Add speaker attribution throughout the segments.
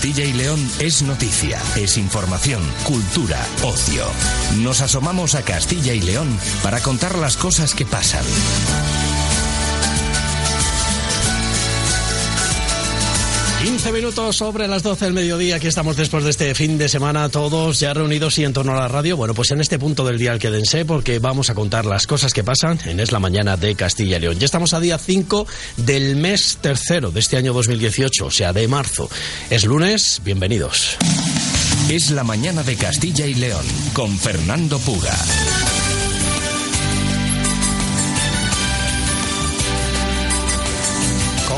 Speaker 1: Castilla y León es noticia, es información, cultura, ocio. Nos asomamos a Castilla y León para contar las cosas que pasan.
Speaker 2: 15 minutos sobre las 12 del mediodía. Aquí estamos después de este fin de semana, todos ya reunidos y en torno a la radio. Bueno, pues en este punto del día quédense porque vamos a contar las cosas que pasan en Es la Mañana de Castilla y León. Ya estamos a día 5 del mes tercero de este año 2018, o sea, de marzo. Es lunes, bienvenidos.
Speaker 1: Es la Mañana de Castilla y León con Fernando Puga.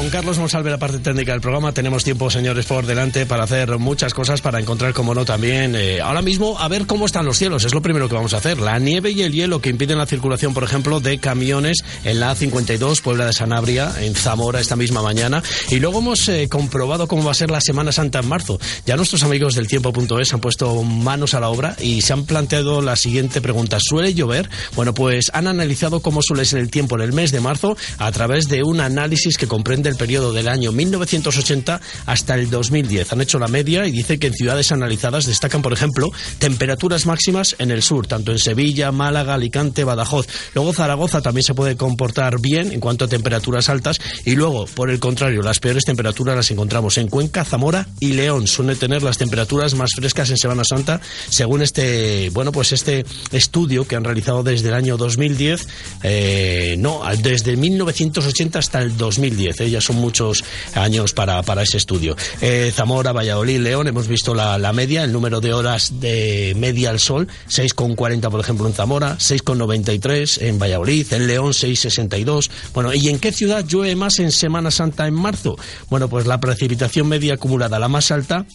Speaker 2: Con Carlos Monsalve, la parte técnica del programa, tenemos tiempo, señores, por delante para hacer muchas cosas, para encontrar, como no, también, eh, ahora mismo, a ver cómo están los cielos. Es lo primero que vamos a hacer. La nieve y el hielo que impiden la circulación, por ejemplo, de camiones en la A52, Puebla de Sanabria, en Zamora, esta misma mañana. Y luego hemos eh, comprobado cómo va a ser la Semana Santa en marzo. Ya nuestros amigos del tiempo.es han puesto manos a la obra y se han planteado la siguiente pregunta. ¿Suele llover? Bueno, pues han analizado cómo suele ser el tiempo en el mes de marzo a través de un análisis que comprende el periodo del año 1980 hasta el 2010. Han hecho la media y dice que en ciudades analizadas destacan, por ejemplo, temperaturas máximas en el sur, tanto en Sevilla, Málaga, Alicante, Badajoz. Luego Zaragoza también se puede comportar bien en cuanto a temperaturas altas y luego, por el contrario, las peores temperaturas las encontramos en Cuenca, Zamora y León. Suele tener las temperaturas más frescas en Semana Santa, según este, bueno, pues este estudio que han realizado desde el año 2010, eh, no, desde 1980 hasta el 2010. ¿eh? Ya son muchos años para, para ese estudio. Eh, Zamora, Valladolid, León, hemos visto la, la, media, el número de horas de media al sol, 6,40 por ejemplo en Zamora, 6,93 en Valladolid, en León 6,62. Bueno, ¿y en qué ciudad llueve más en Semana Santa en marzo? Bueno, pues la precipitación media acumulada, la más alta,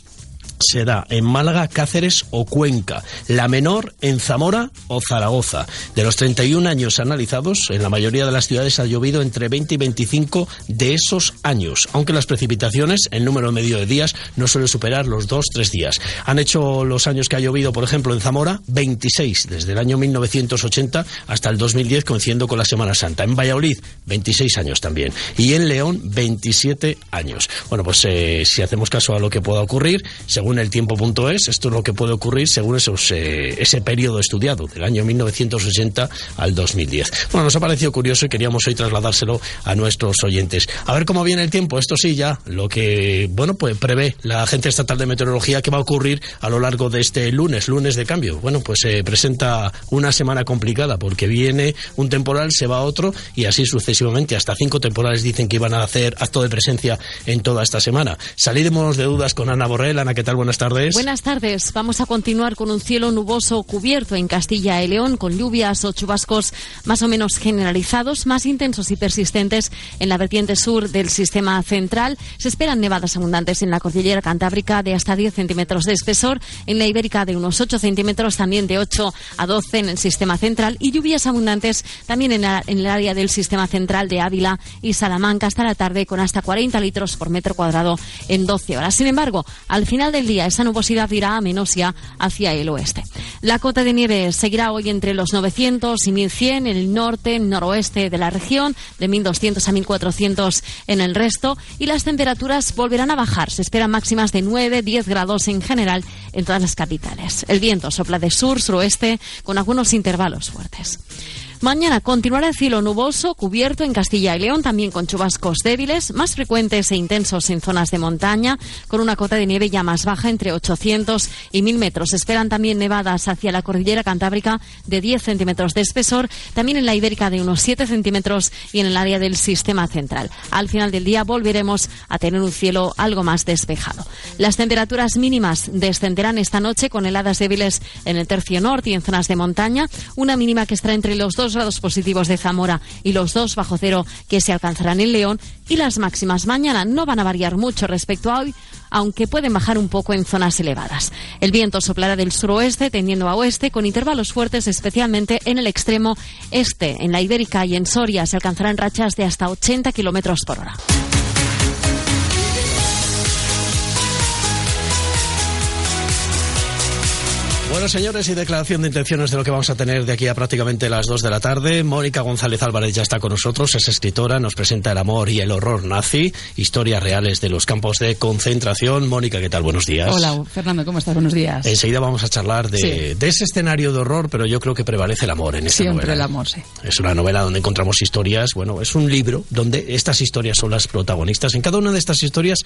Speaker 2: se da en Málaga, Cáceres o Cuenca, la menor en Zamora o Zaragoza. De los 31 años analizados, en la mayoría de las ciudades ha llovido entre 20 y 25 de esos años, aunque las precipitaciones, el número medio de días, no suele superar los 2-3 días. Han hecho los años que ha llovido, por ejemplo, en Zamora, 26, desde el año 1980 hasta el 2010, coincidiendo con la Semana Santa. En Valladolid, 26 años también. Y en León, 27 años. Bueno, pues eh, si hacemos caso a lo que pueda ocurrir, según el tiempo.es, esto es lo que puede ocurrir según esos, eh, ese periodo estudiado, del año 1980 al 2010. Bueno, nos ha parecido curioso y queríamos hoy trasladárselo a nuestros oyentes. A ver cómo viene el tiempo. Esto sí, ya lo que, bueno, pues prevé la Agencia Estatal de Meteorología que va a ocurrir a lo largo de este lunes, lunes de cambio. Bueno, pues se presenta una semana complicada porque viene un temporal, se va otro y así sucesivamente. Hasta cinco temporales dicen que iban a hacer acto de presencia en toda esta semana. Saliremos de dudas con Ana Borrell. Ana, ¿qué tal? Buenas tardes.
Speaker 3: Buenas tardes. Vamos a continuar con un cielo nuboso cubierto en Castilla y León, con lluvias o chubascos más o menos generalizados, más intensos y persistentes en la vertiente sur del sistema central. Se esperan nevadas abundantes en la cordillera cantábrica de hasta 10 centímetros de espesor, en la ibérica de unos 8 centímetros, también de 8 a 12 en el sistema central, y lluvias abundantes también en, la, en el área del sistema central de Ávila y Salamanca hasta la tarde, con hasta 40 litros por metro cuadrado en 12 horas. Sin embargo, al final del día esa nubosidad irá a menos ya hacia el oeste. La cota de nieve seguirá hoy entre los 900 y 1100 en el norte, noroeste de la región, de 1200 a 1400 en el resto, y las temperaturas volverán a bajar. Se esperan máximas de 9, 10 grados en general en todas las capitales. El viento sopla de sur, suroeste, con algunos intervalos fuertes. Mañana continuará el cielo nuboso, cubierto en Castilla y León, también con chubascos débiles, más frecuentes e intensos en zonas de montaña, con una cota de nieve ya más baja, entre 800 y 1000 metros. esperan también nevadas hacia la cordillera cantábrica de 10 centímetros de espesor, también en la ibérica de unos 7 centímetros y en el área del sistema central. Al final del día volveremos a tener un cielo algo más despejado. Las temperaturas mínimas descenderán esta noche con heladas débiles en el tercio norte y en zonas de montaña, una mínima que estará entre los 2 2 grados positivos de Zamora y los 2 bajo cero que se alcanzarán en León y las máximas mañana no van a variar mucho respecto a hoy, aunque pueden bajar un poco en zonas elevadas. El viento soplará del suroeste tendiendo a oeste con intervalos fuertes especialmente en el extremo este. En la Ibérica y en Soria se alcanzarán rachas de hasta 80 kilómetros por hora.
Speaker 2: Bueno, señores, y declaración de intenciones de lo que vamos a tener de aquí a prácticamente las 2 de la tarde. Mónica González Álvarez ya está con nosotros, es escritora, nos presenta El amor y el horror nazi, historias reales de los campos de concentración. Mónica, ¿qué tal? Buenos días.
Speaker 4: Hola, Fernando, ¿cómo estás? Buenos días.
Speaker 2: Enseguida vamos a charlar de, ese escenario de horror, pero yo creo que prevalece el amor en esta
Speaker 4: Siempre el amor, sí.
Speaker 2: Es una novela donde encontramos historias, bueno, es un libro donde estas historias son las protagonistas. En cada una de estas historias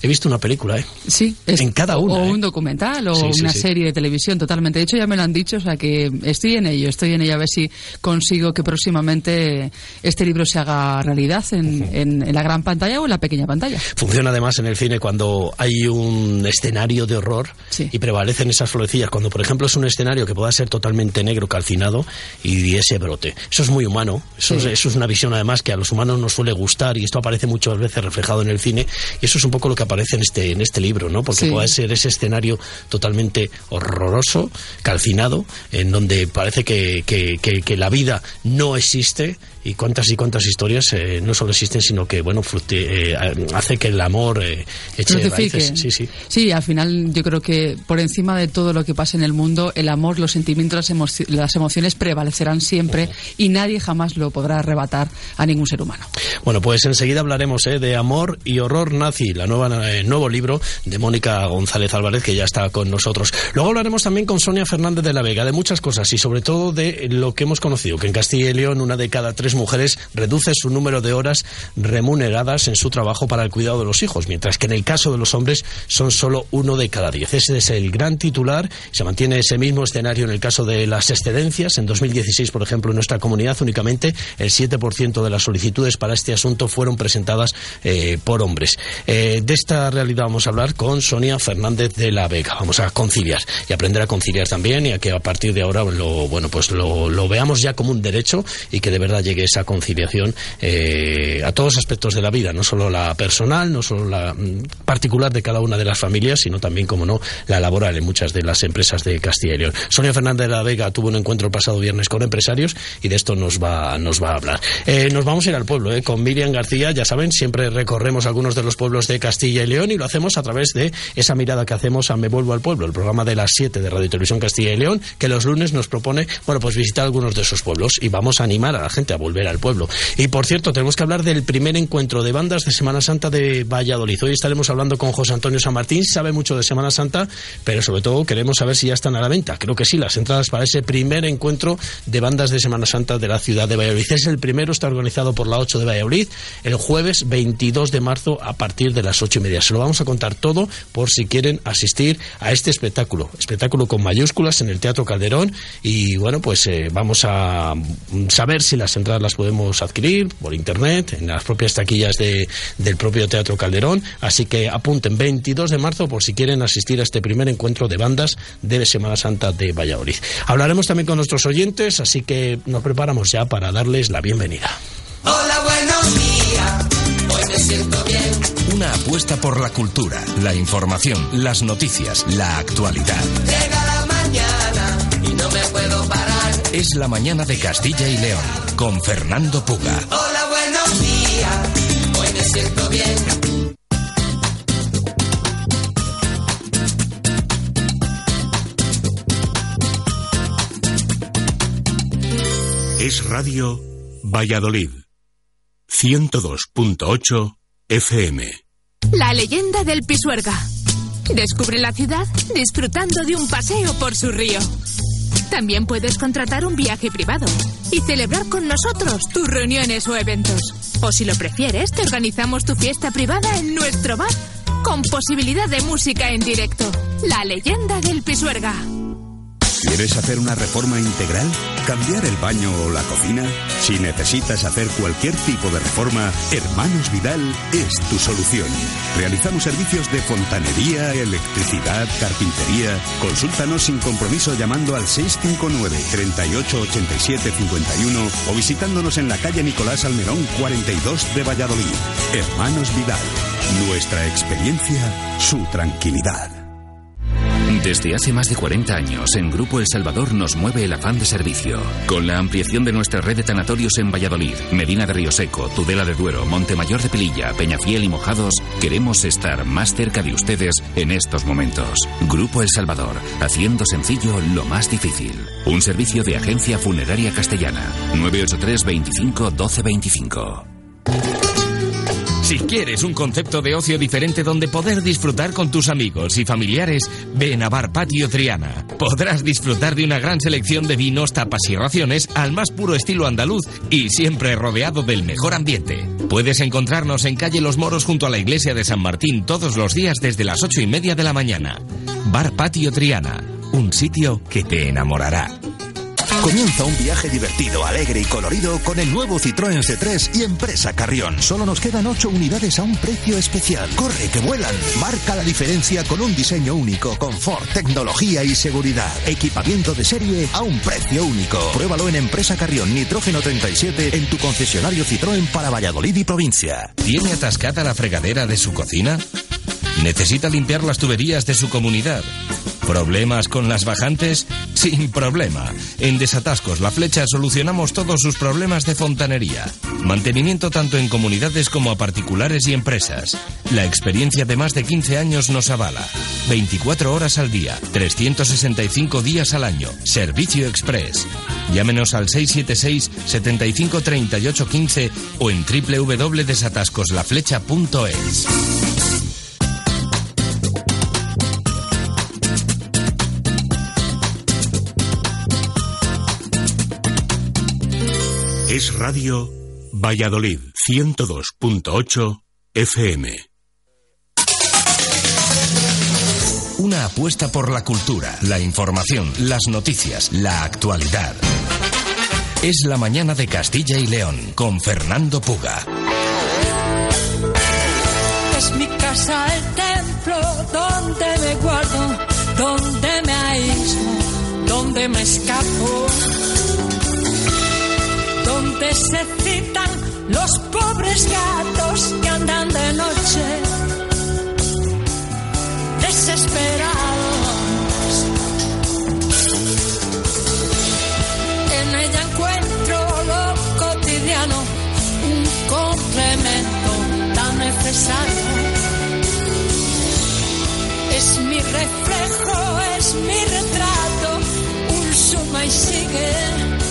Speaker 2: he visto una película, ¿eh?
Speaker 4: Sí.
Speaker 2: en cada una.
Speaker 4: O
Speaker 2: ¿eh?
Speaker 4: un documental o una serie de televisión totalmente. De hecho, ya me lo han dicho, o sea que estoy en ello, estoy en ello a ver si consigo que próximamente este libro se haga realidad en, la gran pantalla o en la pequeña pantalla.
Speaker 2: Funciona además en el cine cuando hay un escenario de horror y prevalecen esas florecillas. Cuando, por ejemplo, es un escenario que pueda ser totalmente negro, calcinado y ese brote. Eso es muy humano. Eso, es, eso es una visión, además, que a los humanos nos suele gustar y esto aparece muchas veces reflejado en el cine. Y eso es un poco lo que aparece en este, en este libro, ¿no? Porque puede ser ese escenario totalmente horroroso, calcinado, en donde parece que, que, que, la vida no existe y cuántas y cuántas historias eh, no solo existen, sino que, bueno, eh, hace que el amor eh, eche raíces. Sí, sí.
Speaker 4: sí, al final yo creo que por encima de todo lo que pasa en el mundo, el amor, los sentimientos, las, las emociones prevalecerán siempre y nadie jamás lo podrá arrebatar a ningún ser humano.
Speaker 2: Bueno, pues enseguida hablaremos de Amor y Horror Nazi, la nueva, el nuevo libro de Mónica González Álvarez, que ya está con nosotros. Luego hablaremos también con Sonia Fernández de la Vega de muchas cosas y sobre todo de lo que hemos conocido, que en Castilla y León una de cada tres mujeres reduce su número de horas remuneradas en su trabajo para el cuidado de los hijos, mientras que en el caso de los hombres son solo uno de cada diez. Ese es el gran titular. Se mantiene ese mismo escenario en el caso de las excedencias. En 2016, por ejemplo, en nuestra comunidad únicamente el 7% de las solicitudes para este asunto fueron presentadas eh, por hombres. Eh, de esta realidad vamos a hablar con Sonia Fernández de la Vega. Vamos a conciliar y aprender a conciliar también y a que a partir de ahora lo, bueno, pues lo, lo veamos ya como un derecho y que de verdad llegue esa conciliación eh, a todos aspectos de la vida, no solo la personal, no solo la mm, particular de cada una de las familias, sino también, como no, la laboral en muchas de las empresas de Castilla y León. Sonia Fernández de la Vega tuvo un encuentro el pasado viernes con empresarios y de esto nos va, nos va a hablar. Eh, nos vamos a ir al pueblo, eh, con Miriam García, ya saben, siempre recorremos algunos de los pueblos de Castilla y León y lo hacemos a través de esa mirada que hacemos a Me Vuelvo al Pueblo, el programa de las 7 de Radio Televisión Castilla y León, que los lunes nos propone, bueno, pues visitar algunos de esos pueblos y vamos a animar a la gente a al pueblo. Y por cierto, tenemos que hablar del primer encuentro de bandas de Semana Santa de Valladolid. Hoy estaremos hablando con José Antonio San Martín, sabe mucho de Semana Santa, pero sobre todo queremos saber si ya están a la venta. Creo que sí, las entradas para ese primer encuentro de bandas de Semana Santa de la ciudad de Valladolid. Es el primero, está organizado por la 8 de Valladolid, el jueves 22 de marzo a partir de las 8 y media. Se lo vamos a contar todo por si quieren asistir a este espectáculo. Espectáculo con mayúsculas en el Teatro Calderón y bueno, pues eh, vamos a saber si las entradas las podemos adquirir por internet, en las propias taquillas de, del propio Teatro Calderón. Así que apunten 22 de marzo por si quieren asistir a este primer encuentro de bandas de Semana Santa de Valladolid. Hablaremos también con nuestros oyentes, así que nos preparamos ya para darles la bienvenida.
Speaker 5: Hola, buenos días. Hoy me siento bien.
Speaker 1: Una apuesta por la cultura, la información, las noticias, la actualidad.
Speaker 5: Llega la mañana
Speaker 1: Es la mañana de Castilla y León con Fernando Puga.
Speaker 5: Hola, buenos días. Hoy me siento bien.
Speaker 6: Es Radio Valladolid. 102.8 FM.
Speaker 7: La leyenda del Pisuerga. Descubre la ciudad disfrutando de un paseo por su río. También puedes contratar un viaje privado y celebrar con nosotros tus reuniones o eventos. O si lo prefieres, te organizamos tu fiesta privada en nuestro bar con posibilidad de música en directo. La leyenda del Pisuerga.
Speaker 8: ¿Quieres hacer una reforma integral? ¿Cambiar el baño o la cocina? Si necesitas hacer cualquier tipo de reforma, Hermanos Vidal es tu solución. Realizamos servicios de fontanería, electricidad, carpintería. Consúltanos sin compromiso llamando al 659 38 87 51 o visitándonos en la calle Nicolás Almerón 42 de Valladolid. Hermanos Vidal. Nuestra experiencia, su tranquilidad.
Speaker 9: Desde hace más de 40 años, en Grupo El Salvador nos mueve el afán de servicio. Con la ampliación de nuestra red de tanatorios en Valladolid, Medina de Río Seco, Tudela de Duero, Montemayor de Pelilla, Peñafiel y Mojados, queremos estar más cerca de ustedes en estos momentos. Grupo El Salvador, haciendo sencillo lo más difícil. Un servicio de agencia funeraria castellana. 983 25 12 25.
Speaker 1: Si quieres un concepto de ocio diferente donde poder disfrutar con tus amigos y familiares, ven a Bar Patio Triana. Podrás disfrutar de una gran selección de vinos, tapas y raciones al más puro estilo andaluz y siempre rodeado del mejor ambiente. Puedes encontrarnos en calle Los Moros junto a la iglesia de San Martín todos los días desde las ocho y media de la mañana. Bar Patio Triana, un sitio que te enamorará.
Speaker 10: Comienza un viaje divertido, alegre y colorido con el nuevo Citroën C3 y Empresa Carrión. Solo nos quedan 8 unidades a un precio especial. Corre, que vuelan. Marca la diferencia con un diseño único, confort, tecnología y seguridad. Equipamiento de serie a un precio único. Pruébalo en Empresa Carrión Nitrógeno 37 en tu concesionario Citroën para Valladolid y provincia.
Speaker 1: ¿Tiene atascada la fregadera de su cocina? ¿Necesita limpiar las tuberías de su comunidad? ¿Problemas con las bajantes? Sin problema. En Desatascos La Flecha solucionamos todos sus problemas de fontanería. Mantenimiento tanto en comunidades como a particulares y empresas. La experiencia de más de 15 años nos avala. 24 horas al día, 365 días al año. Servicio Express. Llámenos al 676 75 38 15 o en www.desatascoslaflecha.es.
Speaker 6: Es Radio Valladolid 102.8 FM.
Speaker 1: Una apuesta por la cultura, la información, las noticias, la actualidad. Es la mañana de Castilla y León con Fernando Puga.
Speaker 11: Es mi casa el templo donde me guardo, donde me aíslo, donde me escapo, donde se citan los pobres gatos que andan de noche desesperados. En ella encuentro lo cotidiano, un complemento tan necesario. Es mi reflejo, es mi retrato, un suma y sigue.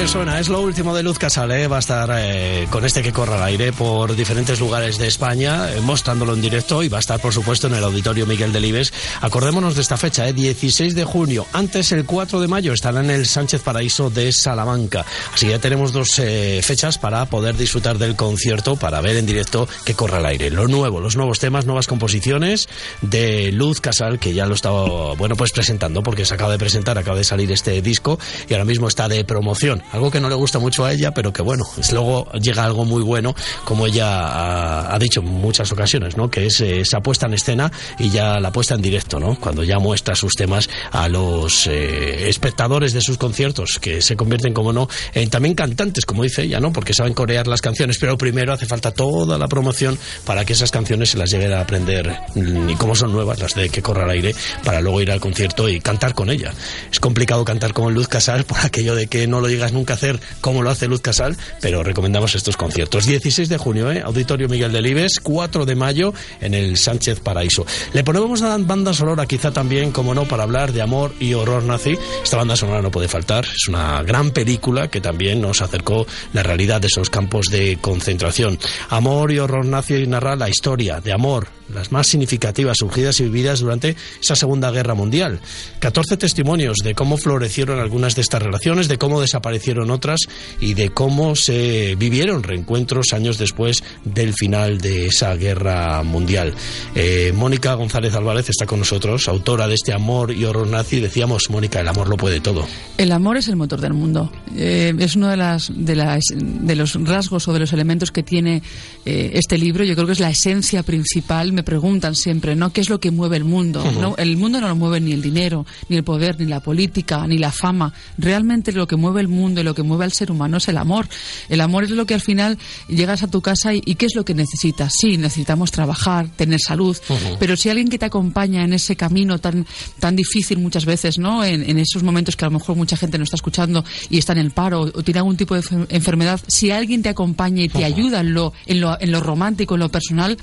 Speaker 2: Bien suena, es lo último de Luz Casal, ¿eh? va a estar eh, con este que corre al aire por diferentes lugares de España, eh, mostrándolo en directo y va a estar por supuesto en el Auditorio Miguel Delibes. Acordémonos de esta fecha, ¿eh? 16 de junio, antes el 4 de mayo estará en el Sánchez Paraíso de Salamanca. Así que ya tenemos dos eh, fechas para poder disfrutar del concierto, para ver en directo que corre al aire. Lo nuevo, los nuevos temas, nuevas composiciones de Luz Casal, que ya lo estaba, bueno, pues presentando, porque se acaba de presentar, acaba de salir este disco y ahora mismo está de promoción algo que no le gusta mucho a ella, pero que bueno, es luego llega algo muy bueno, como ella ha, ha dicho en muchas ocasiones, ¿no? Que es eh, esa puesta en escena y ya la puesta en directo, ¿no? Cuando ya muestra sus temas a los eh, espectadores de sus conciertos, que se convierten, como no, en también cantantes, como dice ella, ¿no? Porque saben corear las canciones, pero primero hace falta toda la promoción para que esas canciones se las lleven a aprender mm, y como son nuevas, las de que corra al aire, para luego ir al concierto y cantar con ella. Es complicado cantar como Luz Casal por aquello de que no lo llegas nunca a hacer como lo hace Luz Casal, pero recomendamos estos conciertos. 16 de junio, ¿eh? Auditorio Miguel Delibes, 4 de mayo en el Sánchez Paraíso. Le ponemos a banda sonora quizá también, como no, para hablar de amor y horror nazi. Esta banda sonora no puede faltar, es una gran película que también nos acercó la realidad de esos campos de concentración. Amor y horror nazi narra la historia de amor, las más significativas surgidas y vividas durante esa Segunda Guerra Mundial. 14 testimonios de cómo florecieron algunas de estas relaciones, de cómo desaparecieron aparecieron otras y de cómo se vivieron reencuentros años después del final de esa guerra mundial. Eh, Mónica González Álvarez está con nosotros, autora de este Amor y Horror Nazi. Decíamos, Mónica, el amor lo puede todo.
Speaker 4: El amor es el motor del mundo. Eh, es uno de, las, de, las, de los rasgos o de los elementos que tiene eh, este libro. Yo creo que es la esencia principal. Me preguntan siempre, ¿no? ¿Qué es lo que mueve el mundo? ¿no? El mundo no lo mueve ni el dinero, ni el poder, ni la política, ni la fama. Realmente lo que mueve el mundo y lo que mueve al ser humano es el amor. El amor es lo que al final llegas a tu casa y, ¿qué es lo que necesitas? Sí, necesitamos trabajar, tener salud, pero si alguien que te acompaña en ese camino tan, tan difícil muchas veces, ¿no? En, en esos momentos que a lo mejor mucha gente no está escuchando y está en el paro o tiene algún tipo de enfer- enfermedad, si alguien te acompaña y te ayuda en lo, en lo, en lo romántico, en lo personal,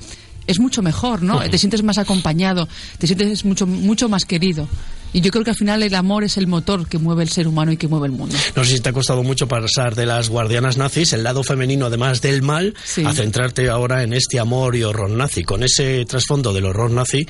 Speaker 4: es mucho mejor, ¿no? Te sientes más acompañado, te sientes mucho, mucho más querido. Y yo creo que al final el amor es el motor que mueve el ser humano y que mueve el mundo.
Speaker 2: No sé si te ha costado mucho pasar de las guardianas nazis, el lado femenino además del mal, a centrarte ahora en este amor y horror nazi, con ese trasfondo del horror nazi,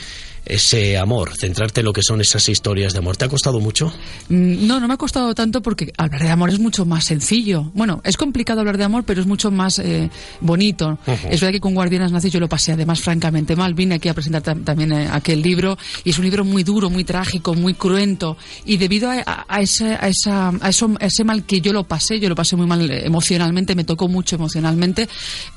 Speaker 2: ese amor, centrarte en lo que son esas historias de amor. ¿Te ha costado mucho?
Speaker 4: Mm, No, no me ha costado tanto porque hablar de amor es mucho más sencillo. Bueno, es complicado hablar de amor, pero es mucho más eh, bonito.
Speaker 12: Ujú.
Speaker 4: Es verdad que con Guardianas Nazis yo lo pasé además francamente mal. Vine aquí a presentar tam- también eh, aquel libro y es un libro muy duro, muy trágico, muy cruento. Y debido a, a- a ese, a, esa, a, eso, a ese mal que yo lo pasé, yo lo pasé muy mal eh, emocionalmente, me tocó mucho emocionalmente.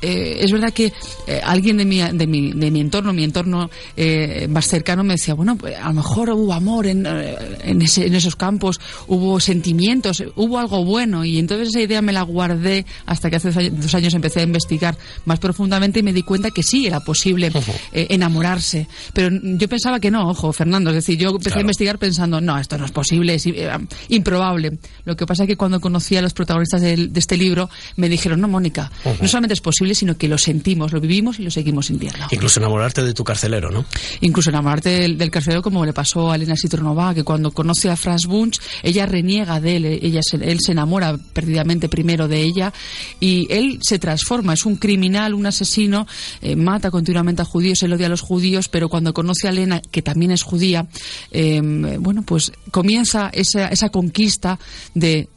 Speaker 4: eh, es verdad que eh, alguien de mi, de, mi, de mi entorno, mi entorno eh, más cercano me decía, bueno, pues, a lo mejor hubo amor en, eh, en, ese- en esos campos, hubo sentimientos, hubo algo bueno y entonces esa idea me la guardé hasta que hace dos años- empecé a investigar más profundamente y me di cuenta que sí era posible eh, enamorarse. Pero yo pensaba que no, ojo, Fernando, es decir, yo empecé a investigar pensando, no, esto no es posible, es eh, improbable. Lo que pasa es que cuando conocí a los protagonistas del- de, este libro me dijeron, no, Mónica,
Speaker 2: Ujú.
Speaker 4: no solamente es posible, sino que lo sentimos, lo vivimos y lo seguimos sintiendo.
Speaker 2: Incluso enamorarte de tu carcelero, ¿no?
Speaker 4: Incluso enamorarte del, del carcelero como le pasó a Elena Citronova, que cuando conoce a Franz Bunch, ella reniega de él, ella se- él se enamora perdidamente primero de ella y él se transforma, es un criminal, un asesino, eh, mata continuamente a judíos, él odia a los judíos, pero cuando conoce a Elena, que también es judía, eh, bueno, pues comienza esa, esa conquista de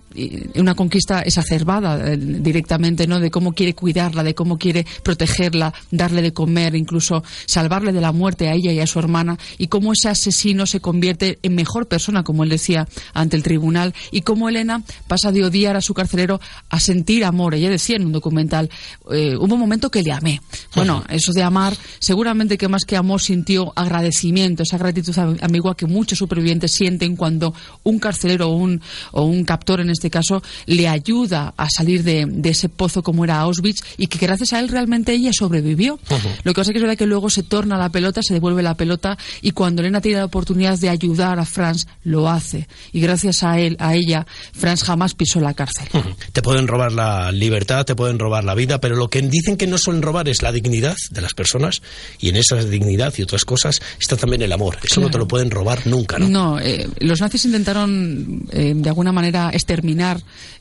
Speaker 4: una conquista exacerbada eh, directamente, ¿no? De cómo quiere cuidarla, de cómo quiere protegerla, darle de comer, incluso salvarle de la muerte a ella y a su hermana, y cómo ese asesino se convierte en mejor persona, como él decía, ante el tribunal, y cómo Elena pasa de odiar a su carcelero a sentir amor. Ella decía en un documental, eh, hubo un momento que le amé. Bueno, eso de amar, seguramente que más que amor sintió agradecimiento, esa gratitud am- ambigua que muchos supervivientes sienten cuando un carcelero o un, o un captor, en este caso, le ayuda a salir de, de ese pozo como era Auschwitz y que gracias a él realmente ella sobrevivió. Lo que pasa es que es verdad que luego se torna la pelota, se devuelve la pelota y cuando Elena tiene la oportunidad de ayudar a Franz, lo hace. Y gracias a él, a ella, Franz jamás pisó la cárcel.
Speaker 2: Te pueden robar la libertad, te pueden robar la vida, pero lo que dicen que no suelen robar es la dignidad de las personas y en esa dignidad y otras cosas está también el amor. Eso no te lo pueden robar nunca, ¿no?
Speaker 4: No, eh, los nazis intentaron eh, de alguna manera exterminar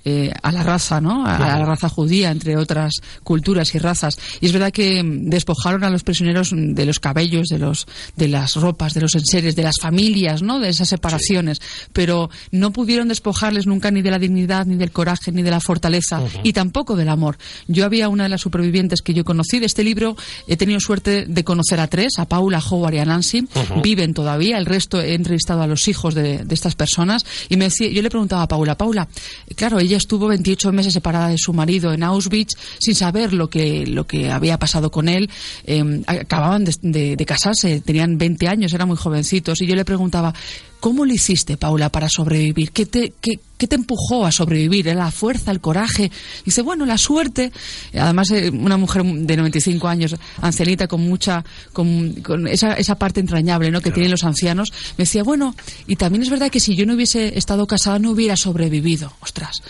Speaker 4: eh, a la raza, ¿no? A, a la raza judía, entre otras culturas y razas. Y es verdad que mm, despojaron a los prisioneros mm, de los cabellos, de los, de las ropas, de los enseres, de las familias, ¿no? De esas separaciones. Pero no pudieron despojarles nunca ni de la dignidad, ni del coraje, ni de la fortaleza, y tampoco del amor. Yo había una de las supervivientes que yo conocí de este libro. He tenido suerte de conocer a tres, a Paula, Howard y a Nancy. Viven todavía. El resto he entrevistado a los hijos de, de estas personas. Y me decía, yo le preguntaba a Paula, Paula, claro, ella estuvo 28 meses separada de su marido en Auschwitz sin saber lo que, lo que había pasado con él. Eh, acababan de, de- de casarse, tenían 20 años, eran muy jovencitos. Y yo le preguntaba, ¿cómo lo hiciste, Paula, para sobrevivir? ¿Qué te, qué, qué te empujó a sobrevivir? ¿Era la fuerza, el coraje? Dice, bueno, la suerte. Además, eh, una mujer de 95 años, ancianita, con mucha, con, con esa, esa parte entrañable ¿no? que tienen los ancianos, me decía, bueno, y también es verdad que si yo no hubiese estado casada no hubiera sobrevivido. Ostras,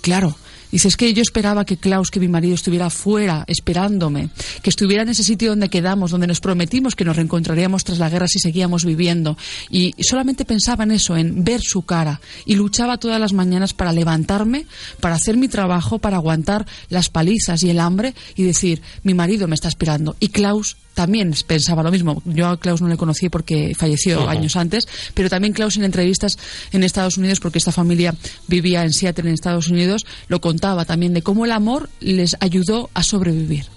Speaker 4: claro. Dice, es que yo esperaba que Klaus, que mi marido, estuviera fuera, esperándome, que estuviera en ese sitio donde quedamos, donde nos prometimos que nos reencontraríamos tras la guerra si seguíamos viviendo. Y solamente pensaba en eso, en ver su cara. Y luchaba todas las mañanas para levantarme, para hacer mi trabajo, para aguantar las palizas y el hambre y decir, mi marido me está esperando. Y Klaus también pensaba lo mismo. Yo a Klaus no le conocí porque falleció años antes, pero también Klaus en entrevistas en Estados Unidos, porque esta familia vivía en Seattle, en Estados Unidos, lo contaba también de cómo el amor les ayudó a sobrevivir.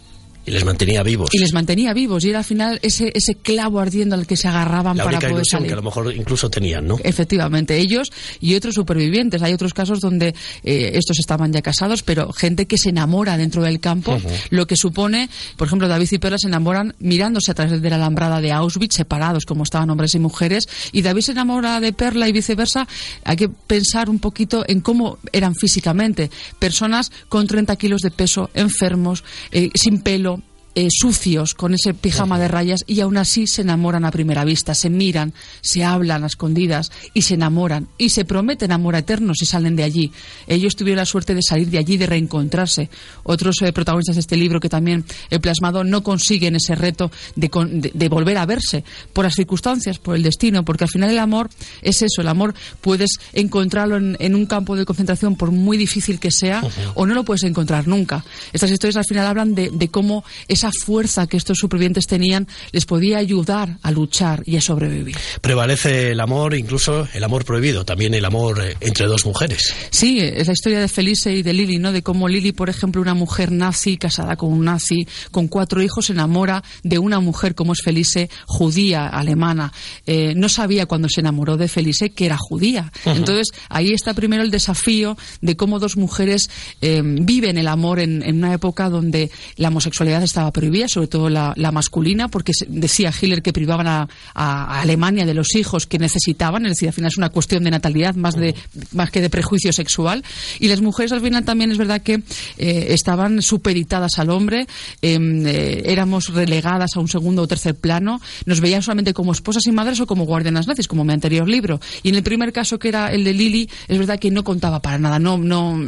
Speaker 2: Y les mantenía vivos.
Speaker 4: Y les mantenía vivos. Y era al final ese, ese clavo ardiendo al que se agarraban
Speaker 2: La
Speaker 4: para poder salir.
Speaker 2: que a lo mejor incluso tenían, ¿no?
Speaker 4: Efectivamente, ellos y otros supervivientes. Hay otros casos donde eh, estos estaban ya casados, pero gente que se enamora dentro del campo, lo que supone, por ejemplo, David y Perla se enamoran mirándose a través de la alambrada de Auschwitz, separados como estaban hombres y mujeres, y David se enamora de Perla y viceversa. Hay que pensar un poquito en cómo eran físicamente. Personas con 30 kilos de peso, enfermos, eh, sin pelo, eh, sucios con ese pijama de rayas y aún así se enamoran a primera vista, se miran, se hablan a escondidas y se enamoran y se prometen amor eterno si salen de allí. Ellos tuvieron la suerte de salir de allí, de reencontrarse. Otros eh, protagonistas de este libro que también he plasmado no consiguen ese reto de, con- de- de volver a verse por las circunstancias, por el destino, porque al final el amor es eso, el amor puedes encontrarlo en, en un campo de concentración por muy difícil que sea o no lo puedes encontrar nunca. Estas historias al final hablan de, de cómo esa fuerza que estos supervivientes tenían les podía ayudar a luchar y a sobrevivir.
Speaker 2: Prevalece el amor, incluso el amor prohibido, también el amor eh, entre dos mujeres.
Speaker 4: Sí, es la historia de Felice y de Lili, ¿no? De cómo Lili, por ejemplo, una mujer nazi, casada con un nazi, con cuatro hijos, se enamora de una mujer como es Felice, judía, alemana. Eh, no sabía cuando se enamoró de Felice que era judía.
Speaker 12: Ujú.
Speaker 4: Entonces, ahí está primero el desafío de cómo dos mujeres eh, viven el amor en, en una época donde la homosexualidad estaba prohibida, sobre todo la, masculina, porque decía Hitler que privaban a, Alemania de los hijos que necesitaban, es decir, al final es una cuestión de natalidad más, de, más que de prejuicio sexual. Y las mujeres al final también es verdad que eh, estaban supeditadas al hombre, em, eh, éramos relegadas a un segundo o tercer plano, nos veían solamente como esposas y madres o como guardianas nazis, como mi anterior libro. Y en el primer caso, que era el de Lily, es verdad que no contaba para nada, no,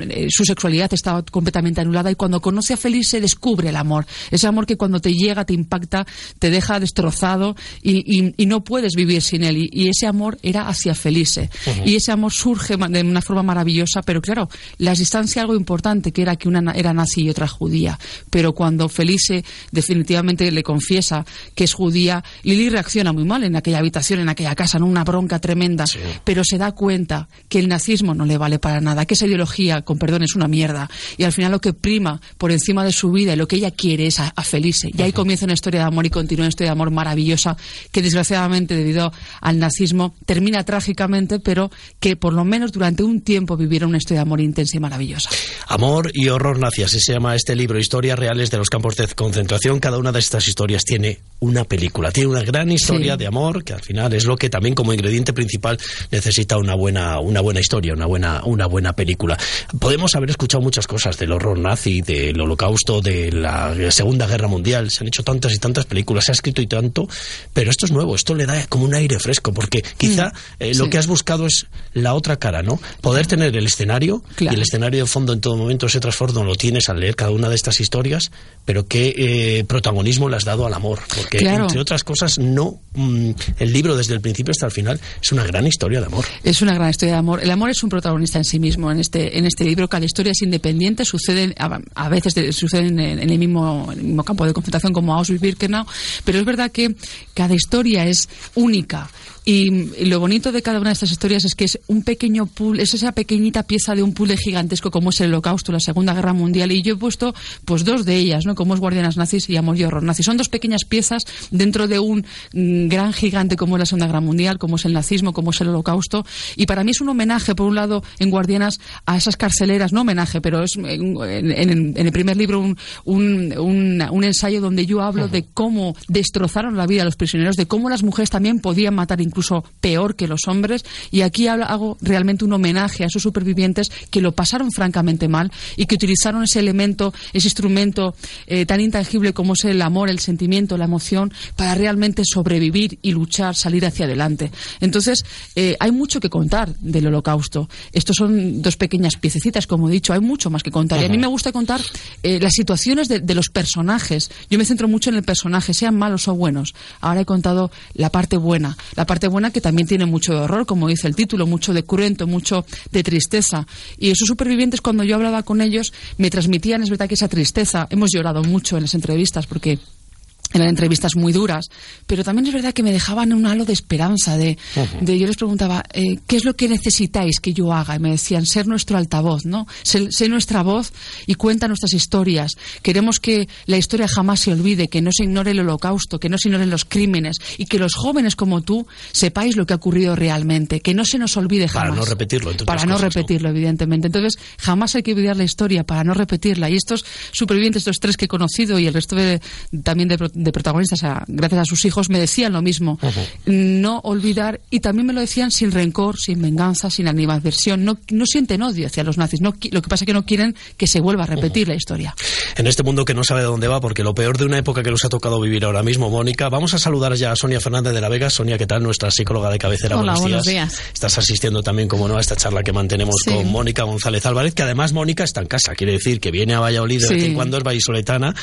Speaker 4: eh, su sexualidad estaba completamente anulada y cuando conoce a Feliz se descubre el amor. Ese amor que cuando te llega, te impacta, te deja destrozado y, y- y no puedes vivir sin él. Y, y ese amor era hacia Felice.
Speaker 12: Ujú.
Speaker 4: Y ese amor surge de una forma maravillosa, pero claro, las distancia algo importante, que era que una na- era nazi y otra judía. Pero cuando Felice definitivamente le confiesa que es judía, Lili reacciona muy mal en aquella habitación, en aquella casa, en una bronca tremenda, pero se da cuenta que el nazismo no le vale para nada, que esa ideología, con perdón, es una mierda. Y al final lo que prima por encima de su vida y lo que ella quiere es a, a Felice. Y ahí comienza una historia de amor y continúa una historia de amor maravillosa que desgraciadamente debido al nazismo termina trágicamente, pero que por lo menos durante un tiempo vivieron una historia de amor intensa y maravillosa.
Speaker 2: Amor y horror nazi, así se llama este libro, Historias reales de los campos de concentración. Cada una de estas historias tiene una película, tiene una gran historia
Speaker 4: Sí.
Speaker 2: de amor, que al final es lo que también como ingrediente principal necesita una buena, una buena historia, una buena, una buena película. Podemos haber escuchado muchas cosas del horror nazi, del holocausto, de la Segunda Guerra Mundial, se han hecho tantas y tantas películas, se ha escrito y tanto, pero esto es nuevo, esto le da como un aire fresco, porque quizá eh, lo
Speaker 4: sí.
Speaker 2: que has buscado es la otra cara, ¿no? Poder tener el escenario y el escenario de fondo en todo momento, ese trasfondo lo tienes al leer cada una de estas historias, pero qué eh, protagonismo le has dado al amor, porque
Speaker 4: Claro.
Speaker 2: entre otras cosas, no mm, el libro desde el principio hasta el final es una gran historia de amor.
Speaker 4: Es una gran historia de amor. El amor es un protagonista en sí mismo en este, en este libro. Cada historia es independiente, sucede, a, a veces de- suceden en, en el mismo, en el campo de concentración como Auschwitz-Birkenau, pero es verdad que cada historia es única. Y, y lo bonito de cada una de estas historias es que es un pequeño pool, es esa pequeñita pieza de un puzzle gigantesco como es el Holocausto, la Segunda Guerra Mundial. Y yo he puesto pues dos de ellas, ¿no? Como es Guardianas Nazis y Amor y Horror Nazi. Son dos pequeñas piezas dentro de un mm, gran gigante como es la Segunda Guerra Mundial, como es el nazismo, como es el Holocausto. Y para mí es un homenaje, por un lado, en Guardianas a esas carceleras, no homenaje, pero es en, en- en el primer libro un, un, un- un ensayo donde yo hablo de cómo destrozaron la vida a los prisioneros, de cómo las mujeres también podían matar incluso peor que los hombres. Y aquí hago realmente un homenaje a esos supervivientes que lo pasaron francamente mal y que utilizaron ese elemento, ese instrumento eh, tan intangible como es el amor, el sentimiento, la emoción, para realmente sobrevivir y luchar, salir hacia adelante. Entonces, eh, hay mucho que contar del holocausto. Estos son dos pequeñas piececitas, como he dicho, hay mucho más que contar. Y a mí me gusta contar eh, las situaciones de, de los personajes. Yo me centro mucho en el personaje, sean malos o buenos. Ahora he contado la parte buena, la parte buena que también tiene mucho de horror, como dice el título, mucho de cruento, mucho de tristeza. Y esos supervivientes, cuando yo hablaba con ellos, me transmitían, es verdad que esa tristeza, hemos llorado mucho en las entrevistas porque eran entrevistas muy duras, pero también es verdad que me dejaban un halo de esperanza, de, de yo les preguntaba, eh, ¿qué es lo que necesitáis que yo haga? Y me decían, ser nuestro altavoz, ¿no? Sé, sé nuestra voz y cuenta nuestras historias. Queremos que la historia jamás se olvide, que no se ignore el holocausto, que no se ignoren los crímenes y que los jóvenes como tú sepáis lo que ha ocurrido realmente, que no se nos olvide jamás.
Speaker 2: Para no repetirlo. entre
Speaker 4: Para no
Speaker 2: cosas,
Speaker 4: repetirlo, evidentemente. Entonces, jamás hay que olvidar la historia para no repetirla. Y estos supervivientes, estos tres que he conocido y el resto de, también de, de protagonistas, a- gracias a sus hijos, me decían lo mismo. No olvidar, y también me lo decían sin rencor, sin venganza, sin animadversión. No, no sienten odio hacia los nazis. No, lo que pasa es que no quieren que se vuelva a repetir la historia.
Speaker 2: En este mundo que no sabe de dónde va, porque lo peor de una época que nos ha tocado vivir ahora mismo, Mónica, vamos a saludar ya a Sonia Fernández de la Vega. Sonia, ¿qué tal? Nuestra psicóloga de cabecera.
Speaker 12: Hola,
Speaker 2: buenos
Speaker 12: buenos días.
Speaker 2: Estás asistiendo también, como no, a esta charla que mantenemos
Speaker 12: Sí.
Speaker 2: con Mónica González Álvarez, que además Mónica está en casa, quiere decir que viene a Valladolid de vez en cuando, es vallisoletana,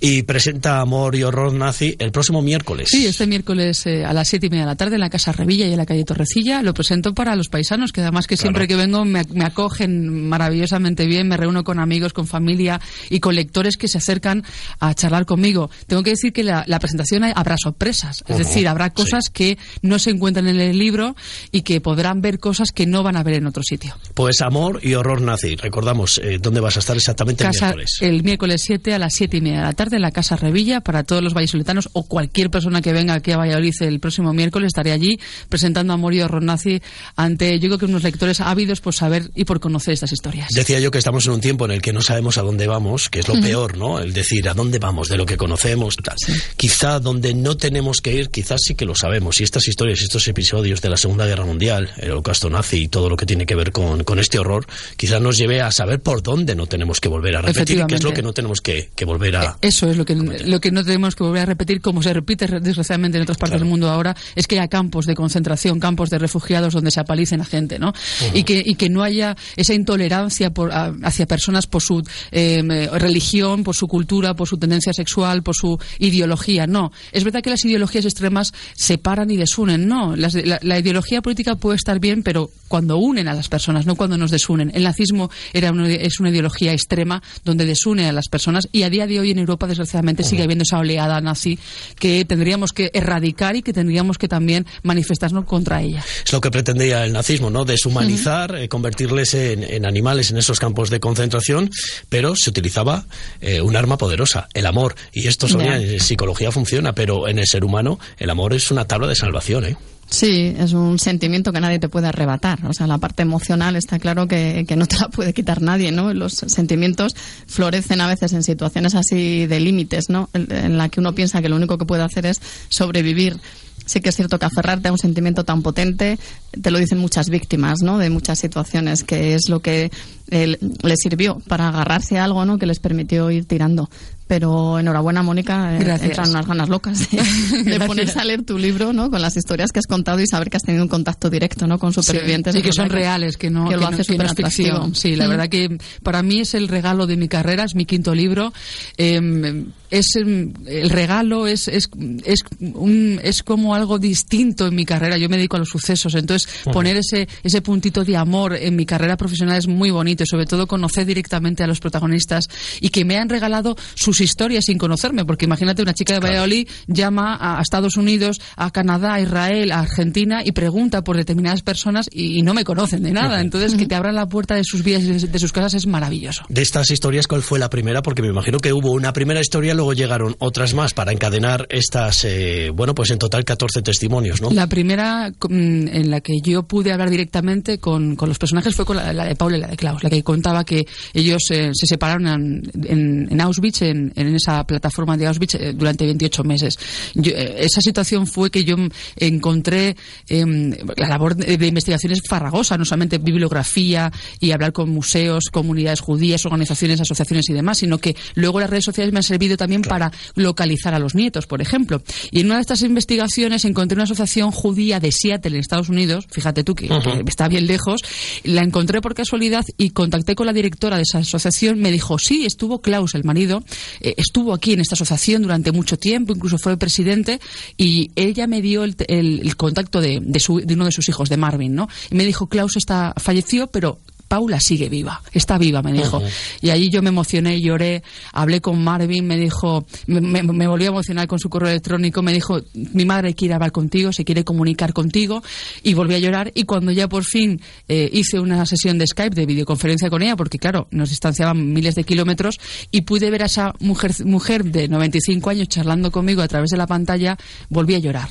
Speaker 2: y presenta Amor y Horror Nazi el próximo miércoles.
Speaker 4: Sí, este miércoles eh, a las siete y media de la tarde en la Casa Revilla y en la calle Torrecilla lo presento para los paisanos, que además que siempre que vengo me, me acogen maravillosamente bien, me reúno con amigos, con familia y con lectores que se acercan a charlar conmigo. Tengo que decir que la, la presentación habrá sorpresas, es decir, habrá cosas que no se encuentran en el libro y que podrán ver cosas que no van a ver en otro sitio.
Speaker 2: Pues Amor y Horror Nazi. Recordamos eh, dónde vas a estar exactamente el miércoles.
Speaker 4: el miércoles 7 a las 7 y media de la tarde en la Casa Revilla para todos los vallisoletanos o cualquier persona que venga aquí a Valladolid el próximo miércoles estaré allí presentando a Morio Ronazzi ante yo creo que unos lectores ávidos por saber y por conocer estas historias.
Speaker 2: Decía yo que estamos en un tiempo en el que no sabemos a dónde vamos, que es lo peor, ¿no? El decir a dónde vamos, de lo que conocemos, tal. Quizá donde no tenemos que ir, quizás sí que lo sabemos. Y estas historias, estos episodios de la Segunda Guerra Mundial, el holocausto nazi y todo lo que tiene que ver con, con este horror, quizás nos lleve a saber por dónde no tenemos que volver a repetir qué es lo que no tenemos que, que volver a...
Speaker 4: Eso es lo que, lo que no tenemos que volver a repetir, como se repite desgraciadamente en otras partes del mundo ahora, es que haya campos de concentración, campos de refugiados donde se apalicen a gente, ¿no? y, que, y que no haya esa intolerancia por, a- hacia personas por su eh, religión, por su cultura, por su tendencia sexual, por su ideología. No. Es verdad que las ideologías extremas separan y desunen. No. Las- la, la ideología política puede estar bien, pero cuando unen a las personas, no cuando nos desunen. El nazismo era una- es una ideología extrema donde desune a las personas y a día de hoy en Europa, desgraciadamente, sigue habiendo esa oleada nazi que tendríamos que erradicar y que tendríamos que también manifestarnos contra ella.
Speaker 2: Es lo que pretendía el nazismo, ¿no? Deshumanizar, eh, convertirles en, en animales en esos campos de concentración, pero se utilizaba eh, un arma poderosa, el amor. Y esto, Sonia, en psicología funciona, pero en el ser humano el amor es una tabla de salvación, ¿eh?
Speaker 12: Sí, es un sentimiento que nadie te puede arrebatar. O sea, la parte emocional está claro que, que no te la puede quitar nadie, ¿no? Los sentimientos florecen a veces en situaciones así de límites, ¿no? En, la que uno piensa que lo único que puede hacer es sobrevivir. Sí que es cierto que aferrarte a un sentimiento tan potente, te lo dicen muchas víctimas, ¿no? De muchas situaciones, que es lo que eh, les sirvió para agarrarse a algo, ¿no? Que les permitió ir tirando. Pero enhorabuena, Mónica, eh,
Speaker 4: Gracias.
Speaker 12: entran unas ganas locas de, ponerse a leer tu libro, ¿no? Con las historias que has contado y saber que has tenido un contacto directo, ¿no? Con supervivientes.
Speaker 4: Sí, y que son reales, que no,
Speaker 12: que lo hace
Speaker 4: que no. Sí, la verdad que para mí es el regalo de mi carrera, es mi quinto libro. Eh, es el regalo es es es, un- es como algo distinto en mi carrera. Yo me dedico a los sucesos, entonces poner ese ese puntito de amor en mi carrera profesional es muy bonito y sobre todo conocer directamente a los protagonistas y que me han regalado sus historias sin conocerme, porque imagínate una chica de Valladolid llama a a Estados Unidos, a Canadá, a Israel, a Argentina y pregunta por determinadas personas y, y no me conocen de nada. Entonces que te abran la puerta de sus vidas y de, de sus casas es maravilloso.
Speaker 2: De estas historias, ¿cuál fue la primera? Porque me imagino que hubo una primera historia, luego llegaron otras más para encadenar estas, eh, bueno, pues en total 14 testimonios, ¿no?
Speaker 4: La primera mm, en la que yo pude hablar directamente con, con los personajes fue con la, la de Paula y la de Klaus, la que contaba que ellos eh, se separaron en, en- en Auschwitz, en, en esa plataforma de Auschwitz, eh, durante 28 meses. Yo, eh, esa situación fue que yo mm, encontré em, la labor de, de investigación es farragosa, no solamente bibliografía y hablar con museos, comunidades judías, organizaciones, asociaciones y demás, sino que luego las redes sociales me han servido también para localizar a los nietos, por ejemplo. Y en una de estas investigaciones encontré una asociación judía de Seattle, en Estados Unidos, fíjate tú que, está bien lejos, la encontré por casualidad y contacté con la directora de esa asociación, me dijo, sí, estuvo Klaus, el marido, eh, estuvo aquí en esta asociación durante mucho tiempo, incluso fue presidente, y ella me dio el, el- el contacto de, de su- de uno de sus hijos, de Marvin, ¿no? Y me dijo, Klaus está, falleció, pero Paula sigue viva, está viva, me dijo. Y allí yo me emocioné, lloré, hablé con Marvin, me dijo, me, me, me volvió a emocionar con su correo electrónico, me dijo, mi madre quiere hablar contigo, se quiere comunicar contigo, y volví a llorar. Y cuando ya por fin eh, hice una sesión de Skype, de videoconferencia con ella, porque claro, nos distanciaban miles de kilómetros, y pude ver a esa mujer, mujer de 95 años charlando conmigo a través de la pantalla, volví a llorar.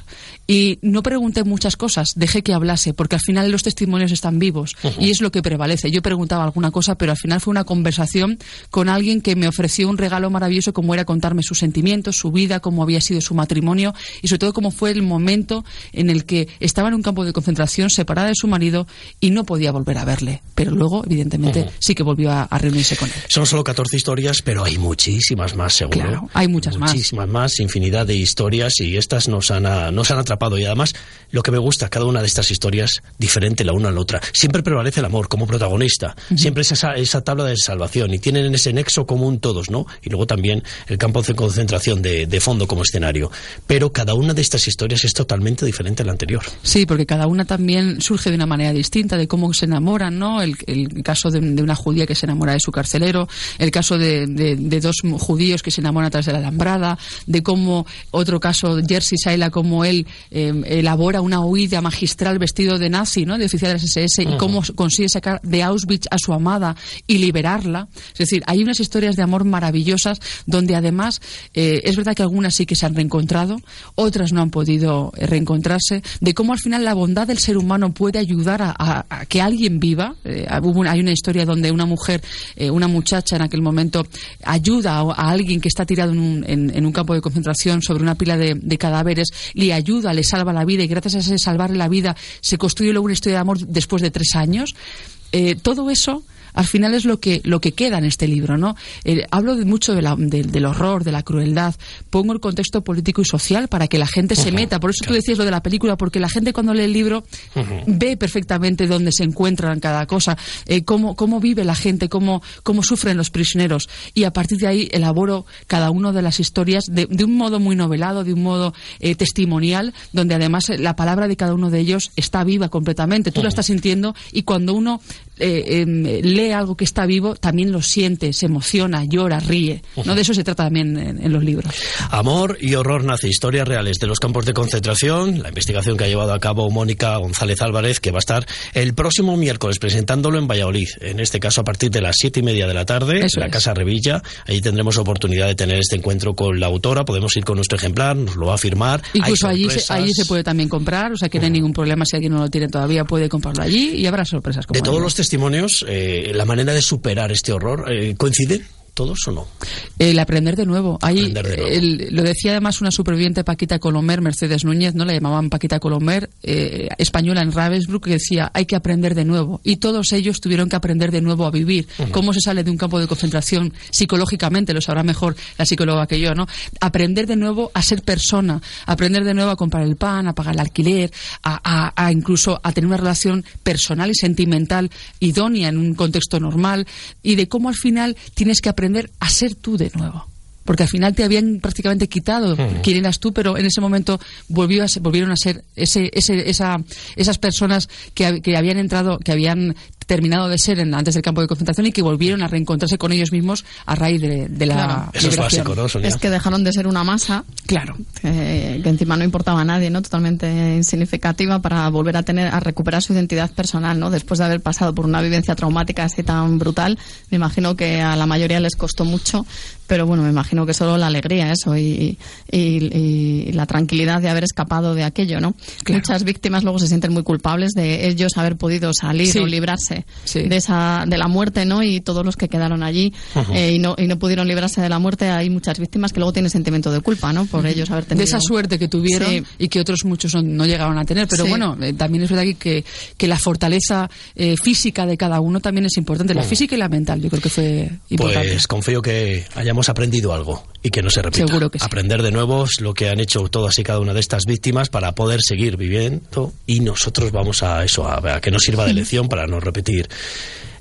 Speaker 4: Y no pregunté muchas cosas, dejé que hablase, porque al final los testimonios están vivos y es lo que prevalece. Yo preguntaba alguna cosa, pero al final fue una conversación con alguien que me ofreció un regalo maravilloso como era contarme sus sentimientos, su vida, cómo había sido su matrimonio y sobre todo cómo fue el momento en el que estaba en un campo de concentración separada de su marido y no podía volver a verle. Pero luego, evidentemente, sí que volvió a, a reunirse con él.
Speaker 2: Son solo 14 historias, pero hay muchísimas más, seguro.
Speaker 4: Claro, hay muchas más.
Speaker 2: Muchísimas más, infinidad de historias y estas nos han, a- nos han atrapado. Y además, lo que me gusta, cada una de estas historias, diferente la una a la otra. Siempre prevalece el amor como protagonista. Siempre es esa, esa tabla de salvación y tienen ese nexo común todos, ¿no? Y luego también el campo de concentración de, de fondo como escenario. Pero cada una de estas historias es totalmente diferente a la anterior.
Speaker 4: Sí, porque cada una también surge de una manera distinta, de cómo se enamoran, ¿no? El, el caso de, de una judía que se enamora de su carcelero, el caso de, de- de dos judíos que se enamoran a través de la alambrada, de cómo otro caso, Jersey Saila, como él eh, elabora una huida magistral vestido de nazi, ¿no? De oficial del SS, y cómo consigue sacar de Auschwitz a su amada y liberarla. Es decir, hay unas historias de amor maravillosas donde además eh, es verdad que algunas sí que se han reencontrado, otras no han podido eh, reencontrarse, de cómo al final la bondad del ser humano puede ayudar a, que alguien viva. Eh, hay una historia donde una mujer, eh, una muchacha en aquel momento, ayuda a, alguien que está tirado en un, en un campo de concentración sobre una pila de, de cadáveres, le ayuda, le salva la vida y gracias a ese salvarle la vida se construye luego una historia de amor después de tres años. Eh, todo eso al final es lo que lo que queda en este libro no Eh, hablo de mucho de la- de- del horror de la crueldad. Pongo el contexto político y social para que la gente se meta. Por eso tú decías lo de la película porque la gente cuando lee el libro ve perfectamente dónde se encuentran cada cosa, eh, cómo, cómo vive la gente, cómo, cómo sufren los prisioneros. Y a partir de ahí elaboro cada una de las historias de, de un modo muy novelado, de un modo eh, testimonial, donde además la palabra de cada uno de ellos está viva completamente. Tú la estás sintiendo y cuando uno eh, em, lee algo que está vivo, también lo siente, se emociona, llora, ríe. ¿no? De eso se trata también en, en los libros.
Speaker 2: Amor y horror nace, historias reales de los campos de concentración, la investigación que ha llevado a cabo Mónica González Álvarez, que va a estar el próximo miércoles presentándolo en Valladolid, en este caso a partir de las siete y media de la tarde,
Speaker 4: Eso
Speaker 2: en la
Speaker 4: es.
Speaker 2: Casa Revilla. Allí tendremos oportunidad de tener este encuentro con la autora, podemos ir con nuestro ejemplar, nos lo va a firmar.
Speaker 4: Incluso allí se, allí se puede también comprar, o sea que no hay ningún problema si alguien no lo tiene todavía, puede comprarlo allí y habrá sorpresas como
Speaker 2: De todos los testimonios, eh, la manera de superar este horror, eh, ¿coincide todos o no?
Speaker 4: El aprender de nuevo. Ahí,
Speaker 2: Aprender de nuevo.
Speaker 4: el- lo decía además una superviviente Paquita Colomer, Mercedes Núñez, ¿no? La llamaban Paquita Colomer, eh, española en Ravensbrück, que decía, hay que aprender de nuevo. Y todos ellos tuvieron que aprender de nuevo a vivir. ¿Cómo se sale de un campo de concentración psicológicamente? Lo sabrá mejor la psicóloga que yo, ¿no? Aprender de nuevo a ser persona, aprender de nuevo a comprar el pan, a pagar el alquiler, a, a- a incluso a tener una relación personal y sentimental idónea en un contexto normal y de cómo al final tienes que aprender a ser tú de nuevo. Porque al final te habían prácticamente quitado quién eras tú, pero en ese momento volvió a ser- volvieron a ser ese, ese, esa, esas personas que, que habían entrado, que habían terminado de ser en- antes del campo de concentración y que volvieron a reencontrarse con ellos mismos a raíz de, de la
Speaker 12: Claro.
Speaker 2: Eso es básico, ¿no, Sonia?
Speaker 12: Es que dejaron de ser una masa.
Speaker 4: Claro.
Speaker 12: Que, que encima no importaba a nadie, ¿no? Totalmente insignificativa para volver a tener, a recuperar su identidad personal, ¿no? Después de haber pasado por una vivencia traumática así tan brutal, me imagino que a la mayoría les costó mucho, pero bueno, me imagino que solo la alegría, eso, y, y- y la tranquilidad de haber escapado de aquello, ¿no? Muchas víctimas luego se sienten muy culpables de ellos haber podido salir
Speaker 4: Sí.
Speaker 12: o librarse
Speaker 4: Sí.
Speaker 12: de esa, de la muerte, ¿no? Y todos los que quedaron allí eh, y no, y no pudieron librarse de la muerte, hay muchas víctimas que luego tienen sentimiento de culpa, ¿no? Por ellos haber tenido.
Speaker 4: de esa suerte que tuvieron
Speaker 12: Sí.
Speaker 4: y que otros muchos no, no llegaron a tener. Pero
Speaker 12: Sí.
Speaker 4: bueno, eh, también es verdad que- que, que la fortaleza eh, física de cada uno también es importante. La física y la mental, yo creo que fue importante.
Speaker 2: Pues confío que hayamos aprendido algo y que no se repita.
Speaker 4: Seguro que sí.
Speaker 2: Aprender de nuevo es lo que han hecho todas y cada una de estas víctimas para poder seguir viviendo y nosotros vamos a eso, a, a que nos sirva de lección para no repetir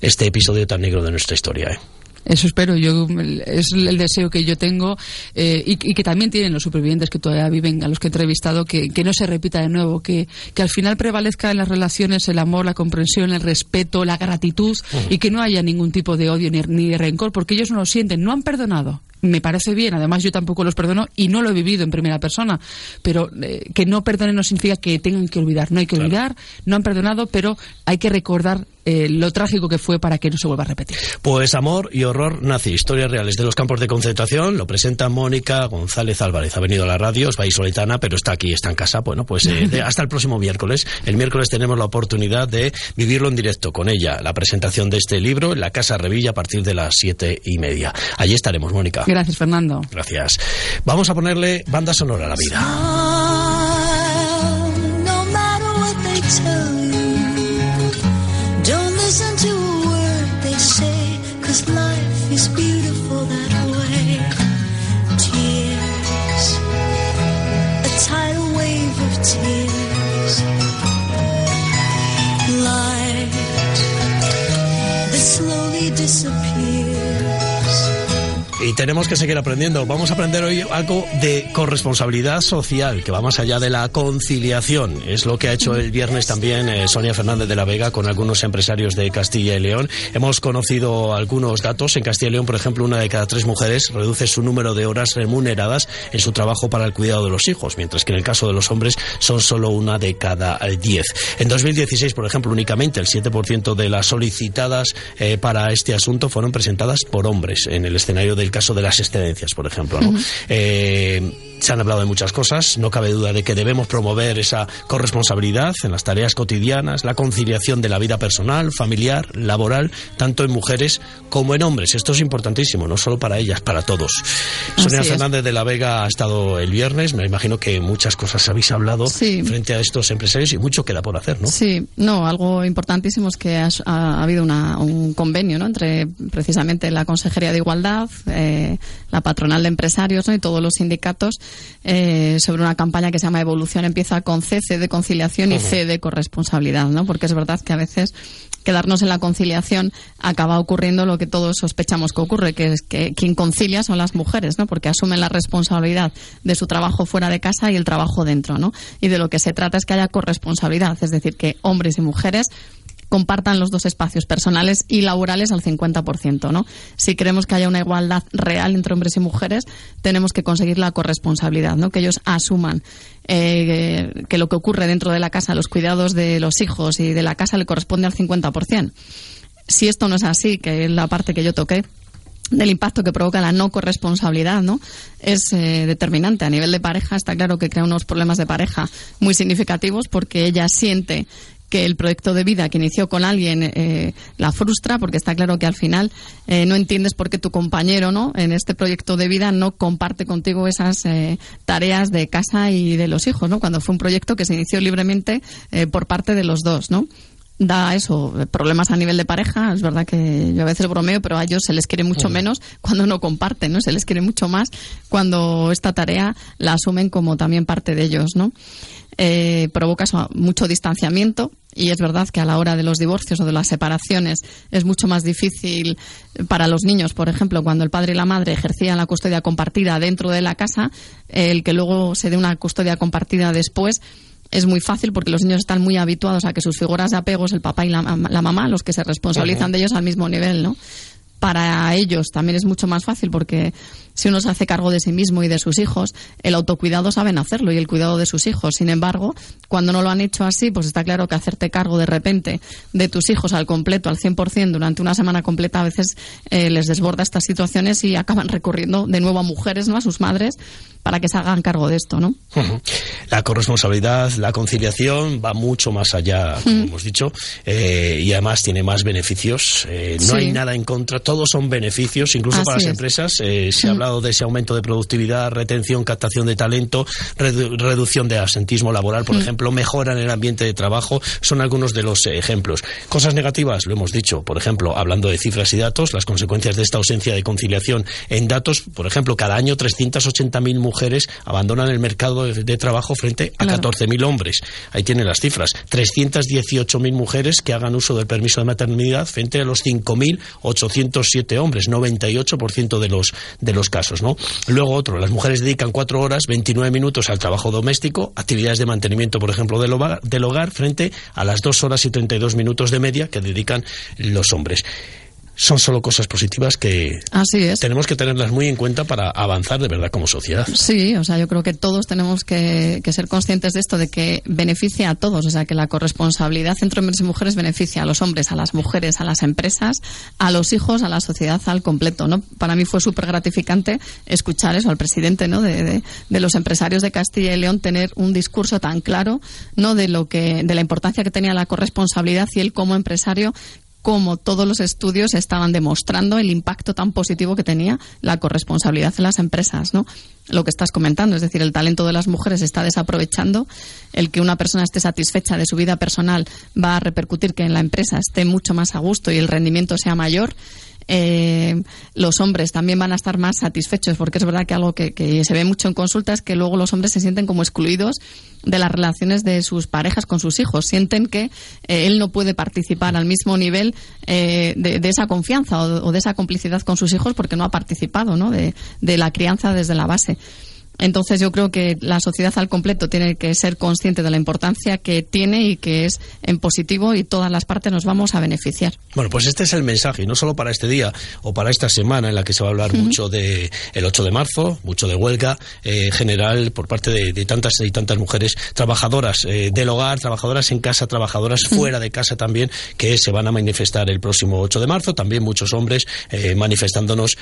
Speaker 2: este episodio tan negro de nuestra historia. ¿eh?
Speaker 4: Eso espero, yo es el deseo que yo tengo eh, y, y, que también tienen los supervivientes que todavía viven, a los que he entrevistado, que, que no se repita de nuevo, que, que, al final prevalezca en las relaciones el amor, la comprensión, el respeto, la gratitud uh -huh. y que no haya ningún tipo de odio ni, ni de rencor, porque ellos no lo sienten, no han perdonado me parece bien, además yo tampoco los perdono y no lo he vivido en primera persona, pero eh, que no perdonen no significa que tengan que olvidar, no hay que claro. olvidar, no han perdonado, pero hay que recordar eh, lo trágico que fue para que no se vuelva a repetir.
Speaker 2: Pues Amor y Horror Nazi, historias reales de los campos de concentración, lo presenta Mónica González Álvarez, ha venido a la radio, es vallisoletana, pero está aquí, está en casa, bueno, pues eh, de, hasta el próximo miércoles. El miércoles tenemos la oportunidad de vivirlo en directo con ella, la presentación de este libro en la Casa Revilla a partir de las siete y media. Allí estaremos, Mónica.
Speaker 4: Gracias, Fernando.
Speaker 2: Gracias. Vamos a ponerle banda sonora a la vida. Tenemos que seguir aprendiendo. Vamos a aprender hoy algo de corresponsabilidad social, que va más allá de la conciliación. Es lo que ha hecho el viernes también eh, Sonia Fernández de la Vega con algunos empresarios de Castilla y León. Hemos conocido algunos datos. En Castilla y León, por ejemplo, una de cada tres mujeres reduce su número de horas remuneradas en su trabajo para el cuidado de los hijos, mientras que en el caso de los hombres son solo una de cada diez. En 2016, por ejemplo, únicamente el 7% de las solicitadas eh, para este asunto fueron presentadas por hombres en el escenario del caso de las excedencias, por ejemplo. ¿no? Uh -huh. eh, se han hablado de muchas cosas, no cabe duda de que debemos promover esa corresponsabilidad en las tareas cotidianas, la conciliación de la vida personal, familiar, laboral, tanto en mujeres como en hombres. Esto es importantísimo, no solo para ellas, para todos. Así Sonia es. Fernández de la Vega ha estado el viernes, me imagino que muchas cosas habéis hablado sí. frente a estos empresarios y mucho queda por hacer, ¿no?
Speaker 12: Sí, no, algo importantísimo es que ha, ha habido una, un convenio ¿no? entre precisamente la Consejería de Igualdad, eh, la patronal de empresarios ¿no? y todos los sindicatos eh, sobre una campaña que se llama Evolución empieza con C, C de conciliación y. C de corresponsabilidad, ¿no? Porque es verdad que a veces quedarnos en la conciliación acaba ocurriendo lo que todos sospechamos que ocurre, que es que quien concilia son las mujeres, ¿no? Porque asumen la responsabilidad de su trabajo fuera de casa y el trabajo dentro, ¿no? Y de lo que se trata es que haya corresponsabilidad, es decir, que hombres y mujeres compartan los dos espacios personales y laborales al 50%, ¿no? Si queremos que haya una igualdad real entre hombres y mujeres, tenemos que conseguir la corresponsabilidad, ¿no? Que ellos asuman eh, que lo que ocurre dentro de la casa, los cuidados de los hijos y de la casa le corresponde al 50%. Si esto no es así, que es la parte que yo toqué, del impacto que provoca la no corresponsabilidad, ¿no? Es eh, determinante. A nivel de pareja está claro que crea unos problemas de pareja muy significativos porque ella siente que el proyecto de vida que inició con alguien eh, la frustra porque está claro que al final eh, no entiendes por qué tu compañero no en este proyecto de vida no comparte contigo esas eh, tareas de casa y de los hijos no cuando fue un proyecto que se inició libremente eh, por parte de los dos no da eso, problemas a nivel de pareja. Es verdad que yo a veces bromeo, pero a ellos se les quiere mucho menos cuando no comparten, ¿no? Se les quiere mucho más cuando esta tarea la asumen como también parte de ellos, ¿no? Eh, provoca eso, mucho distanciamiento y es verdad que a la hora de los divorcios o de las separaciones es mucho más difícil para los niños, por ejemplo, cuando el padre y la madre ejercían la custodia compartida dentro de la casa, el que luego se dé una custodia compartida después es muy fácil porque los niños están muy habituados a que sus figuras de apego es el papá y la, la mamá los que se responsabilizan uh -huh. de ellos al mismo nivel, ¿no? Para ellos también es mucho más fácil porque si uno se hace cargo de sí mismo y de sus hijos, el autocuidado saben hacerlo y el cuidado de sus hijos. Sin embargo, cuando no lo han hecho así, pues está claro que hacerte cargo de repente de tus hijos al completo, al 100%, durante una semana completa, a veces eh, les desborda estas situaciones y acaban recurriendo de nuevo a mujeres, ¿no? A sus madres, para que se hagan cargo de esto, ¿no?
Speaker 2: Uh -huh. La corresponsabilidad, la conciliación va mucho más allá, como uh -huh. hemos dicho, eh, y además tiene más beneficios. Eh, no sí. hay nada en contra, todos son beneficios, incluso Así para las es. empresas. Eh, se ha hablado de ese aumento de productividad, retención, captación de talento, redu reducción de asentismo laboral, por ejemplo, mejora en el ambiente de trabajo, son algunos de los ejemplos. Cosas negativas, lo hemos dicho, por ejemplo, hablando de cifras y datos, las consecuencias de esta ausencia de conciliación en datos, por ejemplo, cada año 380.000 mujeres abandonan el mercado de, de trabajo frente a claro. 14.000 hombres. Ahí tienen las cifras. 318.000 mujeres que hagan uso del permiso de maternidad frente a los 5.800 minutos, siete hombres, 98% de los, de los casos, ¿no? Luego otro, las mujeres dedican cuatro horas, 29 minutos al trabajo doméstico, actividades de mantenimiento, por ejemplo, del hogar, del hogar frente a las dos horas y 32 minutos de media que dedican los hombres son solo cosas positivas que tenemos que tenerlas muy en cuenta para avanzar de verdad como sociedad.
Speaker 12: Sí, o sea, yo creo que todos tenemos que, ser conscientes de esto, de que beneficia a todos, o sea, que la corresponsabilidad entre hombres y mujeres beneficia a los hombres, a las mujeres, a las empresas, a los hijos, a la sociedad al completo, ¿no? Para mí fue súper gratificante escuchar eso al presidente, ¿no? De, de, los empresarios de Castilla y León tener un discurso tan claro, ¿no? De lo que, de la importancia que tenía la corresponsabilidad y él como empresario como todos los estudios estaban demostrando el impacto tan positivo que tenía la corresponsabilidad en las empresas, ¿no? Lo que estás comentando, es decir, el talento de las mujeres está desaprovechando, el que una persona esté satisfecha de su vida personal va a repercutir que en la empresa esté mucho más a gusto y el rendimiento sea mayor eh, los hombres también van a estar más satisfechos, porque es verdad que algo que, se ve mucho en consulta es que luego los hombres se sienten como excluidos de las relaciones de sus parejas con sus hijos. Sienten que eh, él no puede participar al mismo nivel eh, de, esa confianza o, de esa complicidad con sus hijos porque no ha participado ¿no? de la crianza desde la base. Entonces yo creo que la sociedad al completo tiene que ser consciente de la importancia que tiene y que es en positivo y todas las partes nos vamos a beneficiar.
Speaker 2: Bueno, pues este es el mensaje, y no solo para este día o para esta semana en la que se va a hablar mucho de el 8 de marzo, mucho de huelga eh, general por parte de, tantas y tantas mujeres trabajadoras eh, del hogar, trabajadoras en casa, trabajadoras fuera de casa también, que se van a manifestar el próximo 8 de marzo, también muchos hombres eh, manifestándonos,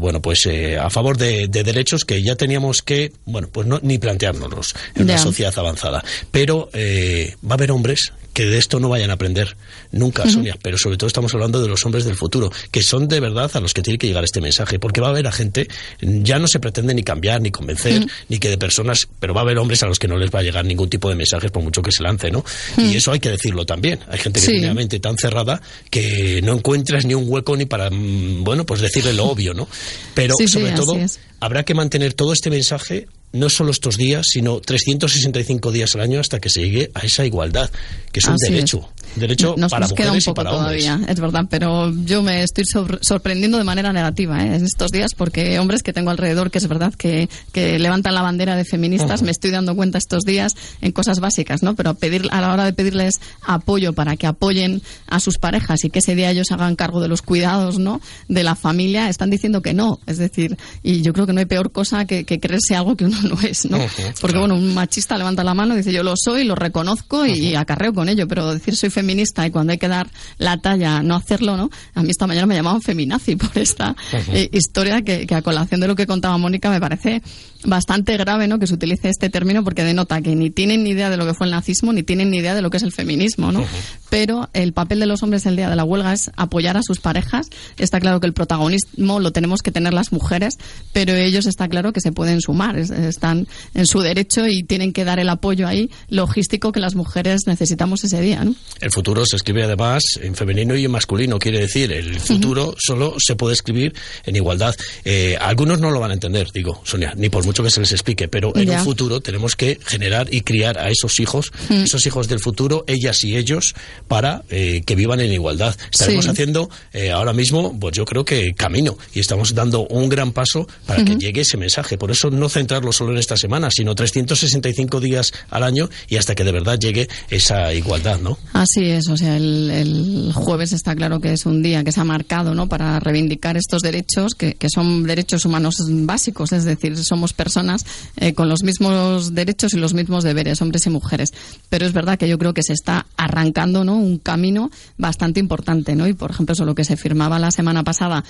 Speaker 2: bueno, pues a favor de derechos que ya teníamos que bueno, pues no, ni planteárnoslos en una sociedad avanzada. Pero eh, va a haber hombres que de esto no vayan a aprender nunca, Sonia, pero sobre todo estamos hablando de los hombres del futuro, que son de verdad a los que tiene que llegar este mensaje, porque va a haber a gente, ya no se pretende ni cambiar, ni convencer, ni que de personas, pero va a haber hombres a los que no les va a llegar ningún tipo de mensajes por mucho que se lance, ¿no? Y eso hay que decirlo también. Hay gente que tiene la mente tan cerrada que no encuentras ni un hueco ni para, mm, bueno, pues decirle lo obvio, ¿no? Pero sobre todo habrá que mantener todo este mensaje no solo estos días, sino 365 días al año hasta que se llegue a esa igualdad, que es un derecho. Derecho
Speaker 12: nos,
Speaker 2: para
Speaker 12: nos queda un poco todavía, es verdad, pero yo me estoy sorprendiendo de manera negativa ¿eh? en estos días porque hombres que tengo alrededor que es verdad que, que levantan la bandera de feministas, me estoy dando cuenta estos días en cosas básicas, ¿no? Pero pedir, a la hora de pedirles apoyo para que apoyen a sus parejas y que ese día ellos hagan cargo de los cuidados, ¿no? De la familia, están diciendo que no. Es decir, y yo creo que no hay peor cosa que, que creerse algo que uno no es, ¿no? Porque, bueno, un machista levanta la mano y dice yo lo soy, lo reconozco y acarreo con ello, pero decir soy feminista y cuando hay que dar la talla no hacerlo, ¿no? A mí esta mañana me llamaban feminazi por esta eh, historia que, que, a colación de lo que contaba Mónica me parece bastante grave, ¿no? Que se utilice este término porque denota que ni tienen ni idea de lo que fue el nazismo ni tienen ni idea de lo que es el feminismo, ¿no? Pero el papel de los hombres el día de la huelga es apoyar a sus parejas. Está claro que el protagonismo lo tenemos que tener las mujeres, pero ellos está claro que se pueden sumar, están en su derecho y tienen que dar el apoyo ahí logístico que las mujeres necesitamos ese día, ¿no?
Speaker 2: El futuro se escribe además en femenino y en masculino, quiere decir, el futuro solo se puede escribir en igualdad. Eh, algunos no lo van a entender, digo, Sonia, ni por mucho que se les explique, pero en un futuro tenemos que generar y criar a esos hijos, esos hijos del futuro, ellas y ellos, para eh, que vivan en igualdad. Estaremos haciendo eh, ahora mismo, pues yo creo que camino y estamos dando un gran paso para que llegue ese mensaje. Por eso no centrarlo solo en esta semana, sino 365 días al año y hasta que de verdad llegue esa igualdad, ¿no?
Speaker 12: Así es, o sea, el, el jueves está claro que es un día que se ha marcado, ¿no? Para reivindicar estos derechos que, que son derechos humanos básicos, es decir, somos personas eh, con los mismos derechos y los mismos deberes, hombres y mujeres. Pero es verdad que yo creo que se está arrancando, ¿no? Un camino bastante importante, ¿no? Y por ejemplo, eso lo que se firmaba la semana pasada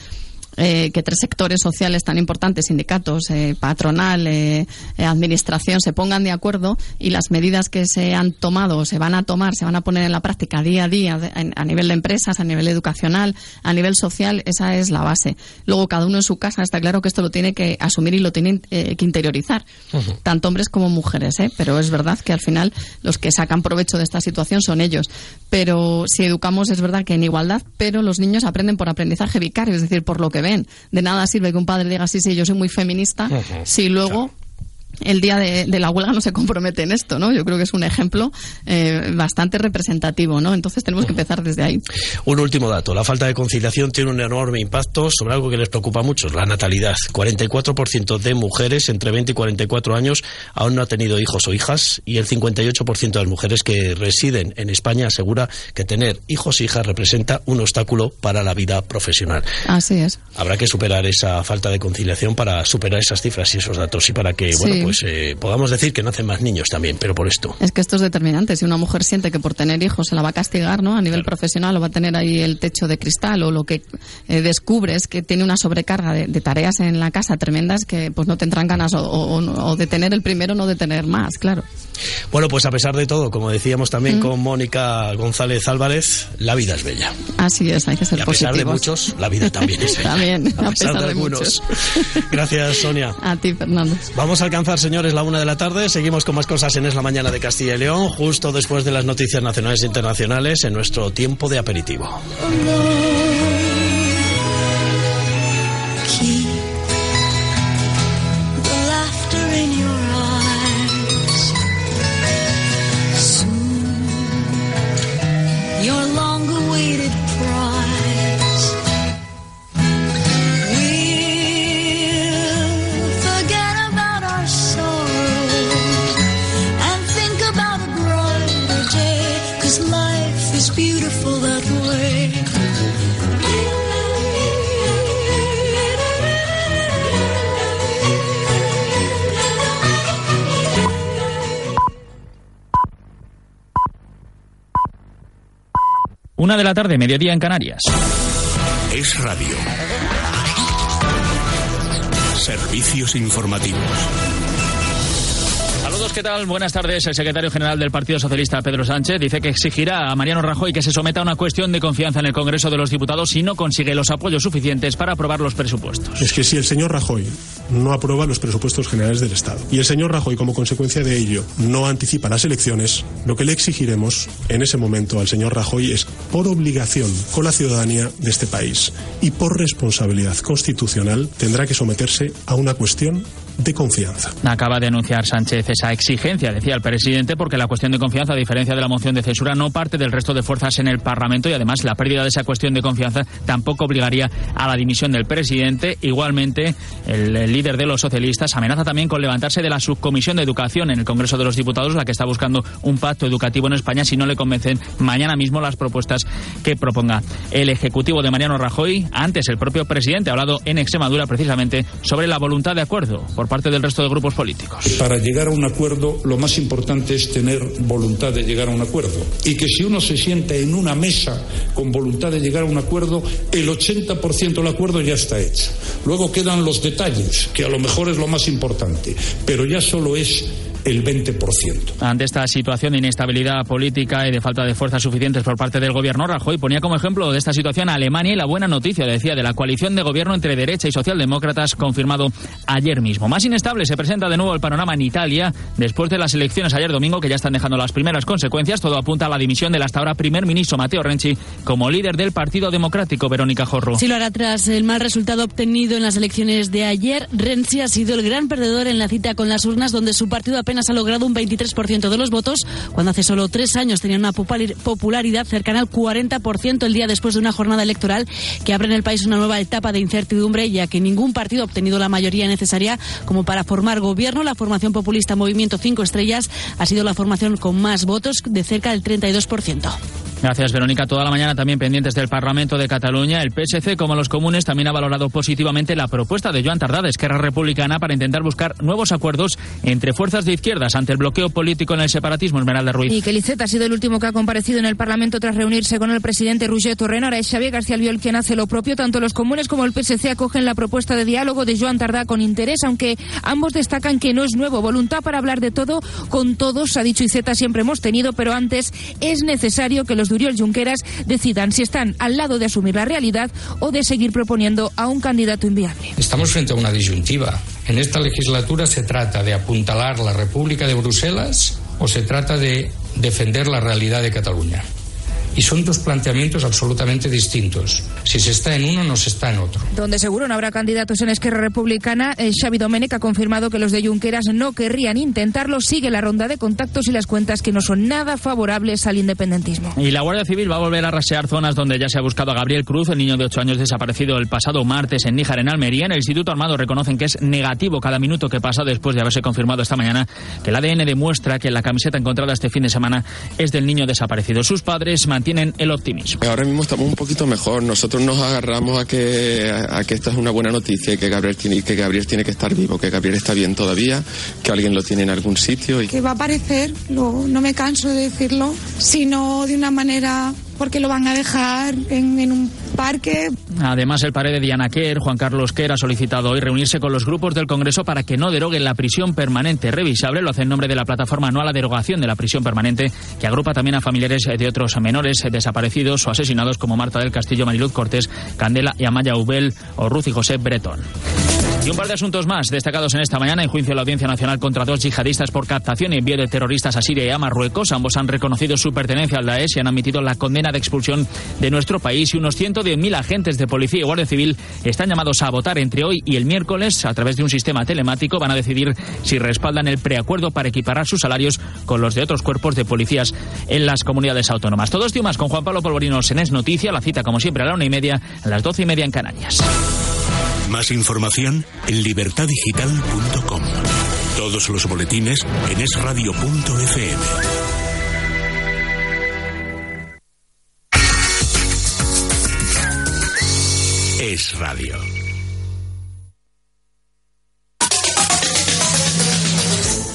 Speaker 12: eh, que tres sectores sociales tan importantes, sindicatos, eh, patronal, eh, administración, se pongan de acuerdo y las medidas que se han tomado, se van a tomar, se van a poner en la práctica día a día a nivel de empresas, a nivel educacional, a nivel social, esa es la base. Luego, cada uno en su casa está claro que esto lo tiene que asumir y lo tiene que interiorizar, tanto hombres como mujeres, pero es verdad que al final los que sacan provecho de esta situación son ellos. Pero si educamos, es verdad que en igualdad, pero los niños aprenden por aprendizaje vicario, es decir, por lo que ven. De nada sirve que un padre diga, sí, sí, yo soy muy feminista, si luego el día de, de, la huelga no se compromete en esto, ¿no? Yo creo que es un ejemplo eh, bastante representativo, ¿no? Entonces tenemos que empezar desde ahí.
Speaker 2: Un último dato. La falta de conciliación tiene un enorme impacto sobre algo que les preocupa mucho, la natalidad. 44% de mujeres entre 20 y 44 años aún no ha tenido hijos o hijas y el 58% de las mujeres que residen en España asegura que tener hijos e hijas representa un obstáculo para la vida profesional.
Speaker 12: Así es.
Speaker 2: Habrá que superar esa falta de conciliación para superar esas cifras y esos datos y para que,
Speaker 12: Sí.
Speaker 2: bueno, pues eh, podamos decir que nacen más niños también, pero por esto.
Speaker 12: Es que esto es determinante. Si una mujer siente que por tener hijos se la va a castigar, ¿no? A nivel profesional o va a tener ahí el techo de cristal o lo que eh, descubres que tiene una sobrecarga de, de tareas en la casa tremendas que pues no tendrán ganas o, o- o de tener el primero no de tener más, claro.
Speaker 2: Bueno, pues a pesar de todo, como decíamos también
Speaker 12: Mm.
Speaker 2: con Mónica González Álvarez, la vida es bella.
Speaker 12: Así es, hay que ser
Speaker 2: Y a pesar de muchos, la vida también es bella.
Speaker 12: También,
Speaker 2: a
Speaker 12: a
Speaker 2: pesar, de,
Speaker 12: de
Speaker 2: algunos. Gracias, Sonia.
Speaker 12: A ti, Fernando.
Speaker 2: Vamos a alcanzar, señores, la una de la tarde. Seguimos con más cosas en Es la Mañana de Castilla y León, justo después de las noticias nacionales e internacionales en nuestro tiempo de aperitivo.
Speaker 13: De la tarde, mediodía en Canarias.
Speaker 6: Es radio. Servicios informativos.
Speaker 13: ¿Qué tal? Buenas tardes. El secretario general del Partido Socialista, Pedro Sánchez, dice que exigirá a Mariano Rajoy que se someta a una cuestión de confianza en el Congreso de los Diputados si no consigue los apoyos suficientes para aprobar los presupuestos.
Speaker 14: Es que si el señor Rajoy no aprueba los presupuestos generales del Estado y el señor Rajoy, como consecuencia de ello, no anticipa las elecciones, lo que le exigiremos en ese momento al señor Rajoy es, por obligación con la ciudadanía de este país y por responsabilidad constitucional, tendrá que someterse a una cuestión de confianza.
Speaker 13: Acaba de anunciar Sánchez esa exigencia, decía el presidente, porque la cuestión de confianza, a diferencia de la moción de censura, no parte del resto de fuerzas en el Parlamento y además la pérdida de esa cuestión de confianza tampoco obligaría a la dimisión del presidente. Igualmente, el, líder de los socialistas amenaza también con levantarse de la subcomisión de educación en el Congreso de los Diputados, la que está buscando un pacto educativo en España si no le convencen mañana mismo las propuestas que proponga el Ejecutivo de Mariano Rajoy. Antes, el propio presidente ha hablado en Extremadura precisamente sobre la voluntad de acuerdo parte del resto de grupos políticos.
Speaker 15: Para llegar a un acuerdo, lo más importante es tener voluntad de llegar a un acuerdo. Y que si uno se sienta en una mesa con voluntad de llegar a un acuerdo, el 80% del acuerdo ya está hecho. Luego quedan los detalles, que a lo mejor es lo más importante, pero ya solo es el 20%.
Speaker 13: Ante esta situación de inestabilidad política y de falta de fuerzas suficientes por parte del gobierno, Rajoy ponía como ejemplo de esta situación a Alemania y la buena noticia, decía, de la coalición de gobierno entre derecha y socialdemócratas confirmado ayer mismo. Más inestable se presenta de nuevo el panorama en Italia después de las elecciones ayer domingo que ya están dejando las primeras consecuencias. Todo apunta a la dimisión del hasta ahora primer ministro Matteo Renzi como líder del Partido Democrático, Verónica Jorro.
Speaker 16: Sí, lo hará tras el mal resultado obtenido en las elecciones de ayer. Renzi ha sido el gran perdedor en la cita con las urnas, donde su partido apenas ha logrado un 23% de los votos, cuando hace solo tres años tenía una popularidad cercana al 40% el día después de una jornada electoral que abre en el país una nueva etapa de incertidumbre, ya que ningún partido ha obtenido la mayoría necesaria como para formar gobierno. La formación populista Movimiento 5 Estrellas ha sido la formación con más votos, de cerca del 32%.
Speaker 13: Gracias, Verónica. Toda la mañana también pendientes del Parlamento de Cataluña. El PSC, como los comunes, también ha valorado positivamente la propuesta de Joan Tardá, de Esquerra Republicana, para intentar buscar nuevos acuerdos entre fuerzas de izquierdas ante el bloqueo político en el separatismo. Esmeralda Ruiz.
Speaker 17: Y que Iceta ha sido el último que ha comparecido en el Parlamento tras reunirse con el presidente Roger Torrent. Ahora es Xavier García Albiol quien hace lo propio. Tanto los comunes como el PSC acogen la propuesta de diálogo de Joan Tardá con interés, aunque ambos destacan que no es nuevo. Voluntad para hablar de todo con todos, ha dicho Iceta, siempre hemos tenido, pero antes es necesario que los Duriol Junqueras decidan si están al lado de asumir la realidad o de seguir proponiendo a un candidato inviable.
Speaker 18: Estamos frente a una disyuntiva. En esta legislatura se trata de apuntalar la República de Bruselas o se trata de defender la realidad de Cataluña. Y son dos planteamientos absolutamente distintos. Si se está en uno, no se está en otro.
Speaker 17: Donde seguro no habrá candidatos en Esquerra Republicana, eh, Xavi Domènech ha confirmado que los de Junqueras no querrían intentarlo. Sigue la ronda de contactos y las cuentas que no son nada favorables al independentismo.
Speaker 13: Y la Guardia Civil va a volver a rasear zonas donde ya se ha buscado a Gabriel Cruz, el niño de 8 años desaparecido el pasado martes en Níjar, en Almería. En el Instituto Armado reconocen que es negativo cada minuto que pasa después de haberse confirmado esta mañana que el ADN demuestra que la camiseta encontrada este fin de semana es del niño desaparecido. Sus padres mantienen el optimismo.
Speaker 19: Ahora mismo estamos un poquito mejor. Nosotros nos agarramos a que, a que esta es una buena noticia y que Gabriel, tiene, que Gabriel tiene que estar vivo, que Gabriel está bien todavía, que alguien lo tiene en algún sitio. Y...
Speaker 20: Que va a aparecer, no, no me canso de decirlo, sino de una manera porque lo van a dejar en, un parque.
Speaker 13: Además, el padre de Diana Kerr, Juan Carlos Kerr, ha solicitado hoy reunirse con los grupos del Congreso para que no deroguen la prisión permanente revisable. Lo hace en nombre de la plataforma No a la Derogación de la Prisión Permanente, que agrupa también a familiares de otros menores desaparecidos o asesinados como Marta del Castillo, Mariluz Cortés, Candela y Amaya Ubel o Ruth y José Bretón. Y un par de asuntos más destacados en esta mañana en juicio de la Audiencia Nacional contra dos yihadistas por captación y envío de terroristas a Siria y a Marruecos. Ambos han reconocido su pertenencia al Daesh y han admitido la condena de expulsión de nuestro país. Y unos 110.000 agentes de policía y guardia civil están llamados a votar entre hoy y el miércoles a través de un sistema telemático. Van a decidir si respaldan el preacuerdo para equiparar sus salarios con los de otros cuerpos de policías en las comunidades autónomas. Todo esto y más con Juan Pablo Polvorino en Es Noticia. La cita, como siempre, a la una y media, a las doce y media en Canarias.
Speaker 6: Más información en libertadigital.com. Todos los boletines en esradio.fm. Es radio.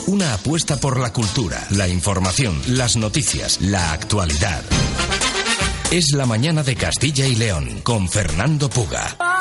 Speaker 1: Una apuesta por la cultura, la información, las noticias, la actualidad. Es la mañana de Castilla y León con Fernando Puga.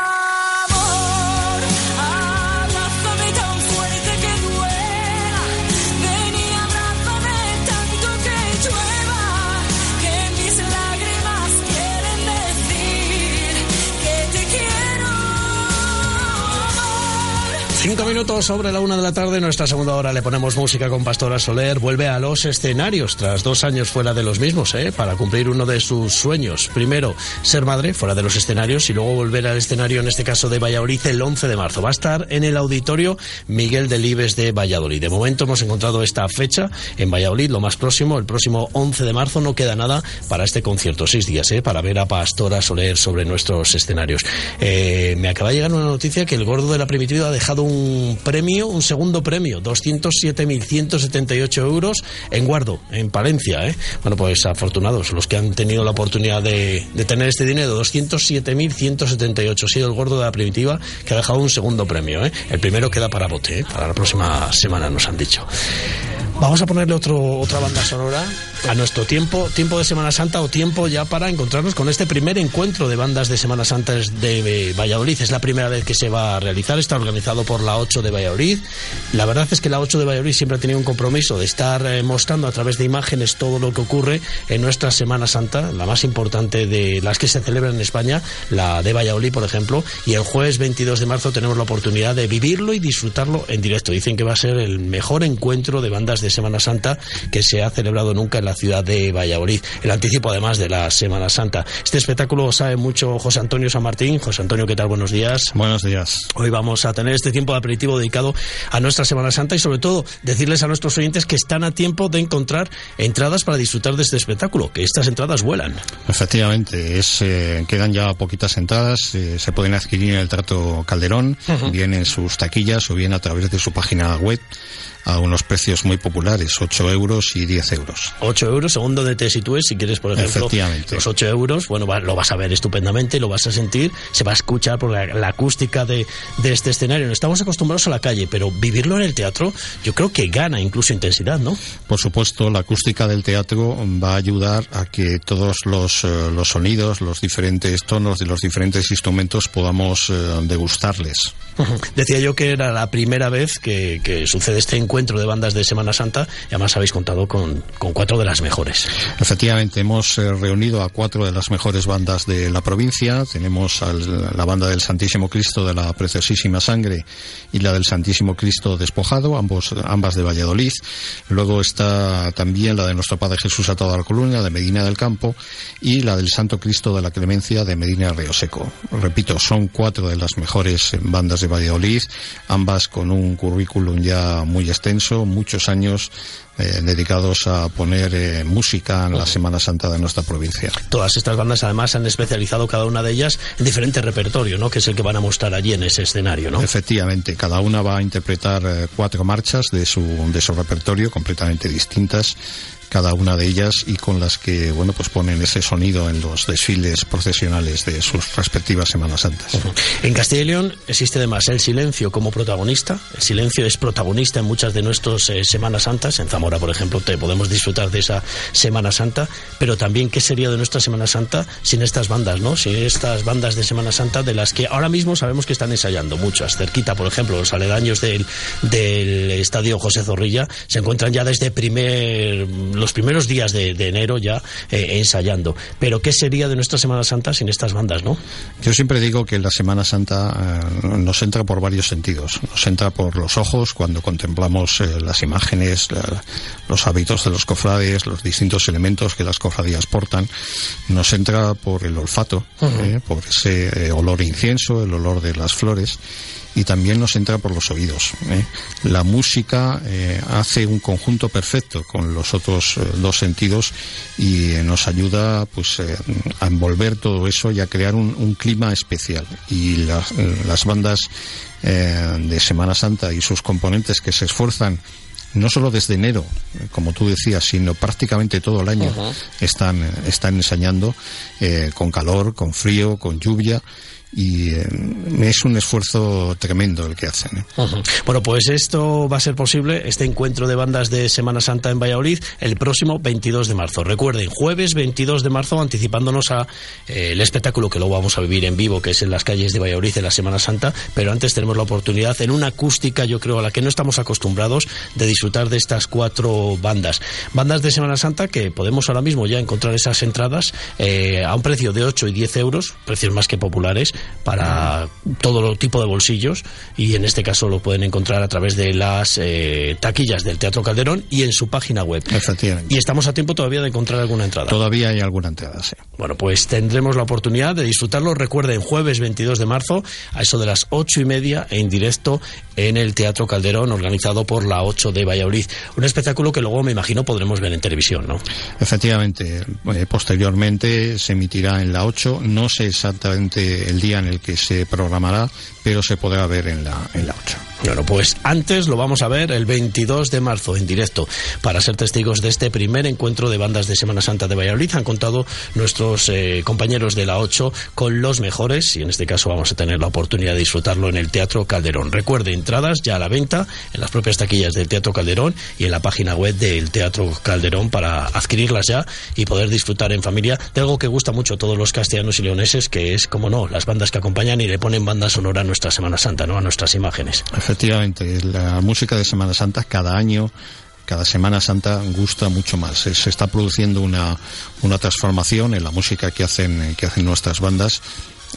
Speaker 2: Cinco minutos sobre la una de la tarde, nuestra segunda hora le ponemos música con Pastora Soler. Vuelve a los escenarios tras dos años fuera de los mismos, ¿eh? para cumplir uno de sus sueños. Primero, ser madre fuera de los escenarios y luego volver al escenario, en este caso de Valladolid, el 11 de marzo. Va a estar en el auditorio Miguel Delibes de Valladolid. De momento hemos encontrado esta fecha en Valladolid, lo más próximo, el próximo 11 de marzo. No queda nada para este concierto, seis días, ¿eh? para ver a Pastora Soler sobre nuestros escenarios. Eh, me acaba de llegar una noticia que el gordo de la primitiva ha dejado un un premio, un segundo premio, 207.178 euros en Guardo, en Palencia. ¿eh? Bueno, pues afortunados los que han tenido la oportunidad de, de tener este dinero, 207.178. Ha sido el Gordo de la Primitiva que ha dejado un segundo premio. ¿eh? El primero queda para bote, ¿eh? para la próxima semana, nos han dicho. Vamos a ponerle otro, otra banda sonora a nuestro tiempo, tiempo de Semana Santa o tiempo ya para encontrarnos con este primer encuentro de bandas de Semana Santa de Valladolid. Es la primera vez que se va a realizar, está organizado por la 8 de Valladolid. La verdad es que la 8 de Valladolid siempre ha tenido un compromiso de estar eh, mostrando a través de imágenes todo lo que ocurre en nuestra Semana Santa, la más importante de las que se celebran en España, la de Valladolid, por ejemplo. Y el jueves 22 de marzo tenemos la oportunidad de vivirlo y disfrutarlo en directo. Dicen que va a ser el mejor encuentro de bandas de Semana Santa que se ha celebrado nunca en la ciudad de Valladolid. El anticipo, además, de la Semana Santa. Este espectáculo sabe mucho José Antonio San Martín. José Antonio, ¿qué tal? Buenos días.
Speaker 21: Buenos días.
Speaker 2: Hoy vamos a tener este tiempo de aperitivo dedicado a nuestra Semana Santa y, sobre todo, decirles a nuestros oyentes que están a tiempo de encontrar entradas para disfrutar de este espectáculo, que estas entradas vuelan.
Speaker 21: Efectivamente, es, eh, quedan ya poquitas entradas. Eh, se pueden adquirir en el Trato Calderón, uh -huh. bien en sus taquillas o bien a través de su página web a unos precios muy populares, 8 euros y 10 euros.
Speaker 2: 8 euros, según donde te sitúes, si quieres, por ejemplo,
Speaker 21: Efectivamente.
Speaker 2: los 8 euros, bueno, va, lo vas a ver estupendamente, lo vas a sentir, se va a escuchar por la, la acústica de, de, este escenario. No estamos acostumbrados a la calle, pero vivirlo en el teatro yo creo que gana incluso intensidad, ¿no?
Speaker 21: Por supuesto, la acústica del teatro va a ayudar a que todos los, uh, los sonidos, los diferentes tonos de los diferentes instrumentos podamos uh, degustarles.
Speaker 2: Decía yo que era la primera vez que, que sucede este encuentro de bandas de Semana Santa y además habéis contado con, con cuatro de las mejores.
Speaker 21: Efectivamente, hemos eh, reunido a cuatro de las mejores bandas de la provincia. Tenemos al- la banda del Santísimo Cristo de la Preciosísima Sangre y la del Santísimo Cristo Despojado, ambos, ambas de Valladolid. Luego está también la de nuestro Padre Jesús atado a la columna de Medina del Campo y la del Santo Cristo de la Clemencia de Medina Río Seco. Repito, son cuatro de las mejores bandas de Valladolid, ambas con un currículum ya muy extenso, muchos años eh, dedicados a poner eh, música en la Semana Santa de nuestra provincia.
Speaker 2: Todas estas bandas además han especializado cada una de ellas en diferente repertorio, ¿no? Que es el que van a mostrar allí en ese escenario, ¿no?
Speaker 21: Efectivamente, cada una va a interpretar eh, cuatro marchas de su, de su repertorio completamente distintas cada una de ellas y con las que bueno pues ponen ese sonido en los desfiles procesionales de sus respectivas Semanas Santas.
Speaker 2: En Castilla y León existe además el silencio como protagonista. El silencio es protagonista en muchas de nuestras eh, Semanas Santas. En Zamora, por ejemplo, te podemos disfrutar de esa Semana Santa. Pero también, ¿qué sería de nuestra Semana Santa sin estas bandas, no? Sin estas bandas de Semana Santa de las que ahora mismo sabemos que están ensayando muchas. Cerquita, por ejemplo, los aledaños del, del Estadio José Zorrilla se encuentran ya desde primer, los primeros días de, de enero ya eh, ensayando. Pero, ¿qué sería de nuestra Semana Santa sin estas bandas, no?
Speaker 21: Yo siempre digo que la Semana Santa eh, nos entra por varios sentidos. Nos entra por los ojos cuando contemplamos eh, las imágenes, la- los hábitos de los cofrades, los distintos elementos que las cofradías portan. Nos entra por el olfato, por ese olor a incienso, el olor de las flores. Y también nos entra por los oídos. eh. La música eh, hace un conjunto perfecto con los otros eh, dos sentidos y nos ayuda pues a envolver todo eso y a crear un, un clima especial. Y las, las bandas de Semana Santa y sus componentes que se esfuerzan no solo desde enero, como tú decías, sino prácticamente todo el año están, están ensayando eh, con calor, con frío, con lluvia y eh, es un esfuerzo tremendo el que hacen. ¿eh?
Speaker 2: Bueno, pues esto va a ser posible, este encuentro de bandas de Semana Santa en Valladolid, el próximo 22 de marzo. Recuerden, jueves 22 de marzo, anticipándonos a eh, el espectáculo que luego vamos a vivir en vivo, que es en las calles de Valladolid en la Semana Santa, pero antes tenemos la oportunidad en una acústica, yo creo, a la que no estamos acostumbrados, de disfrutar de estas cuatro bandas. Bandas de Semana Santa que podemos ahora mismo ya encontrar esas entradas a un precio de 8 y 10 euros, precios más que populares, para todo tipo de bolsillos y en este caso lo pueden encontrar a través de las eh, taquillas del Teatro Calderón y en su página web.
Speaker 21: Efectivamente.
Speaker 2: Y estamos a tiempo todavía de encontrar alguna entrada.
Speaker 21: Todavía hay alguna entrada, sí.
Speaker 2: Bueno, pues tendremos la oportunidad de disfrutarlo. Recuerden, jueves 22 de marzo, a eso de las ocho y media, en directo en el Teatro Calderón, organizado por la 8 de Valladolid. Un espectáculo que luego me imagino podremos ver en televisión, ¿no?
Speaker 21: Efectivamente, eh, posteriormente se emitirá en la 8, no sé exactamente el día en el que se programará, pero se podrá ver en la, en la 8.
Speaker 2: Bueno, pues antes lo vamos a ver el 22 de marzo en directo para ser testigos de este primer encuentro de bandas de Semana Santa de Valladolid. Han contado nuestros eh, compañeros de la 8 con los mejores y en este caso vamos a tener la oportunidad de disfrutarlo en el Teatro Calderón. Recuerde, entradas ya a la venta en las propias taquillas del Teatro Calderón y en la página web del Teatro Calderón para adquirirlas ya y poder disfrutar en familia de algo que gusta mucho a todos los castellanos y leoneses, que es, como no, las bandas que acompañan y le ponen banda sonora nuestra Semana Santa, ¿no? A nuestras imágenes.
Speaker 21: Efectivamente, la música de Semana Santa cada año, cada Semana Santa gusta mucho más. Se, se está produciendo una, una transformación en la música que hacen, que hacen nuestras bandas.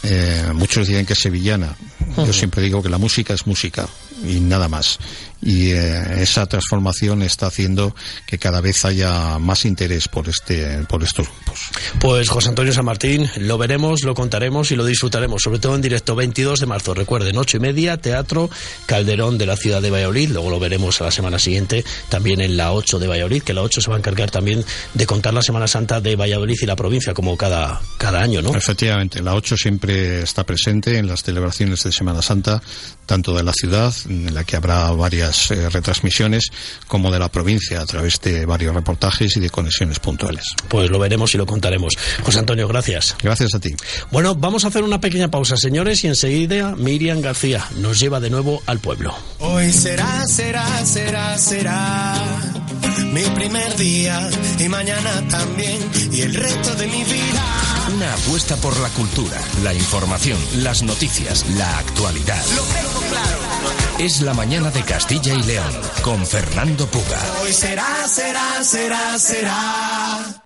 Speaker 21: Eh, muchos dicen que es sevillana. Yo siempre digo que la música es música y nada más. Y eh, esa transformación está haciendo que cada vez haya más interés por este, por estos grupos.
Speaker 2: Pues José Antonio San Martín, lo veremos, lo contaremos y lo disfrutaremos, sobre todo en directo 22 de marzo. Recuerden, ocho y media, Teatro Calderón de la ciudad de Valladolid. Luego lo veremos a la semana siguiente también en la 8 de Valladolid, que la 8 se va a encargar también de contar la Semana Santa de Valladolid y la provincia, como cada, cada año, ¿no?
Speaker 21: Efectivamente, la 8 siempre está presente en las celebraciones de Semana Santa, tanto de la ciudad, en la que habrá varias eh, retransmisiones, como de la provincia, a través de varios reportajes y de conexiones puntuales.
Speaker 2: Pues lo veremos y lo contaremos. José Antonio, gracias.
Speaker 21: Gracias a ti.
Speaker 2: Bueno, vamos a hacer una pequeña pausa, señores, y enseguida Miriam García nos lleva de nuevo al pueblo.
Speaker 5: Hoy será, será, será, será mi primer día y mañana también y el resto de mi vida.
Speaker 1: Una apuesta por la cultura, la información, las noticias, la actualidad.
Speaker 5: Lo tengo claro.
Speaker 1: Es la mañana de Castilla y León con Fernando Puga.
Speaker 5: Hoy será, será, será, será.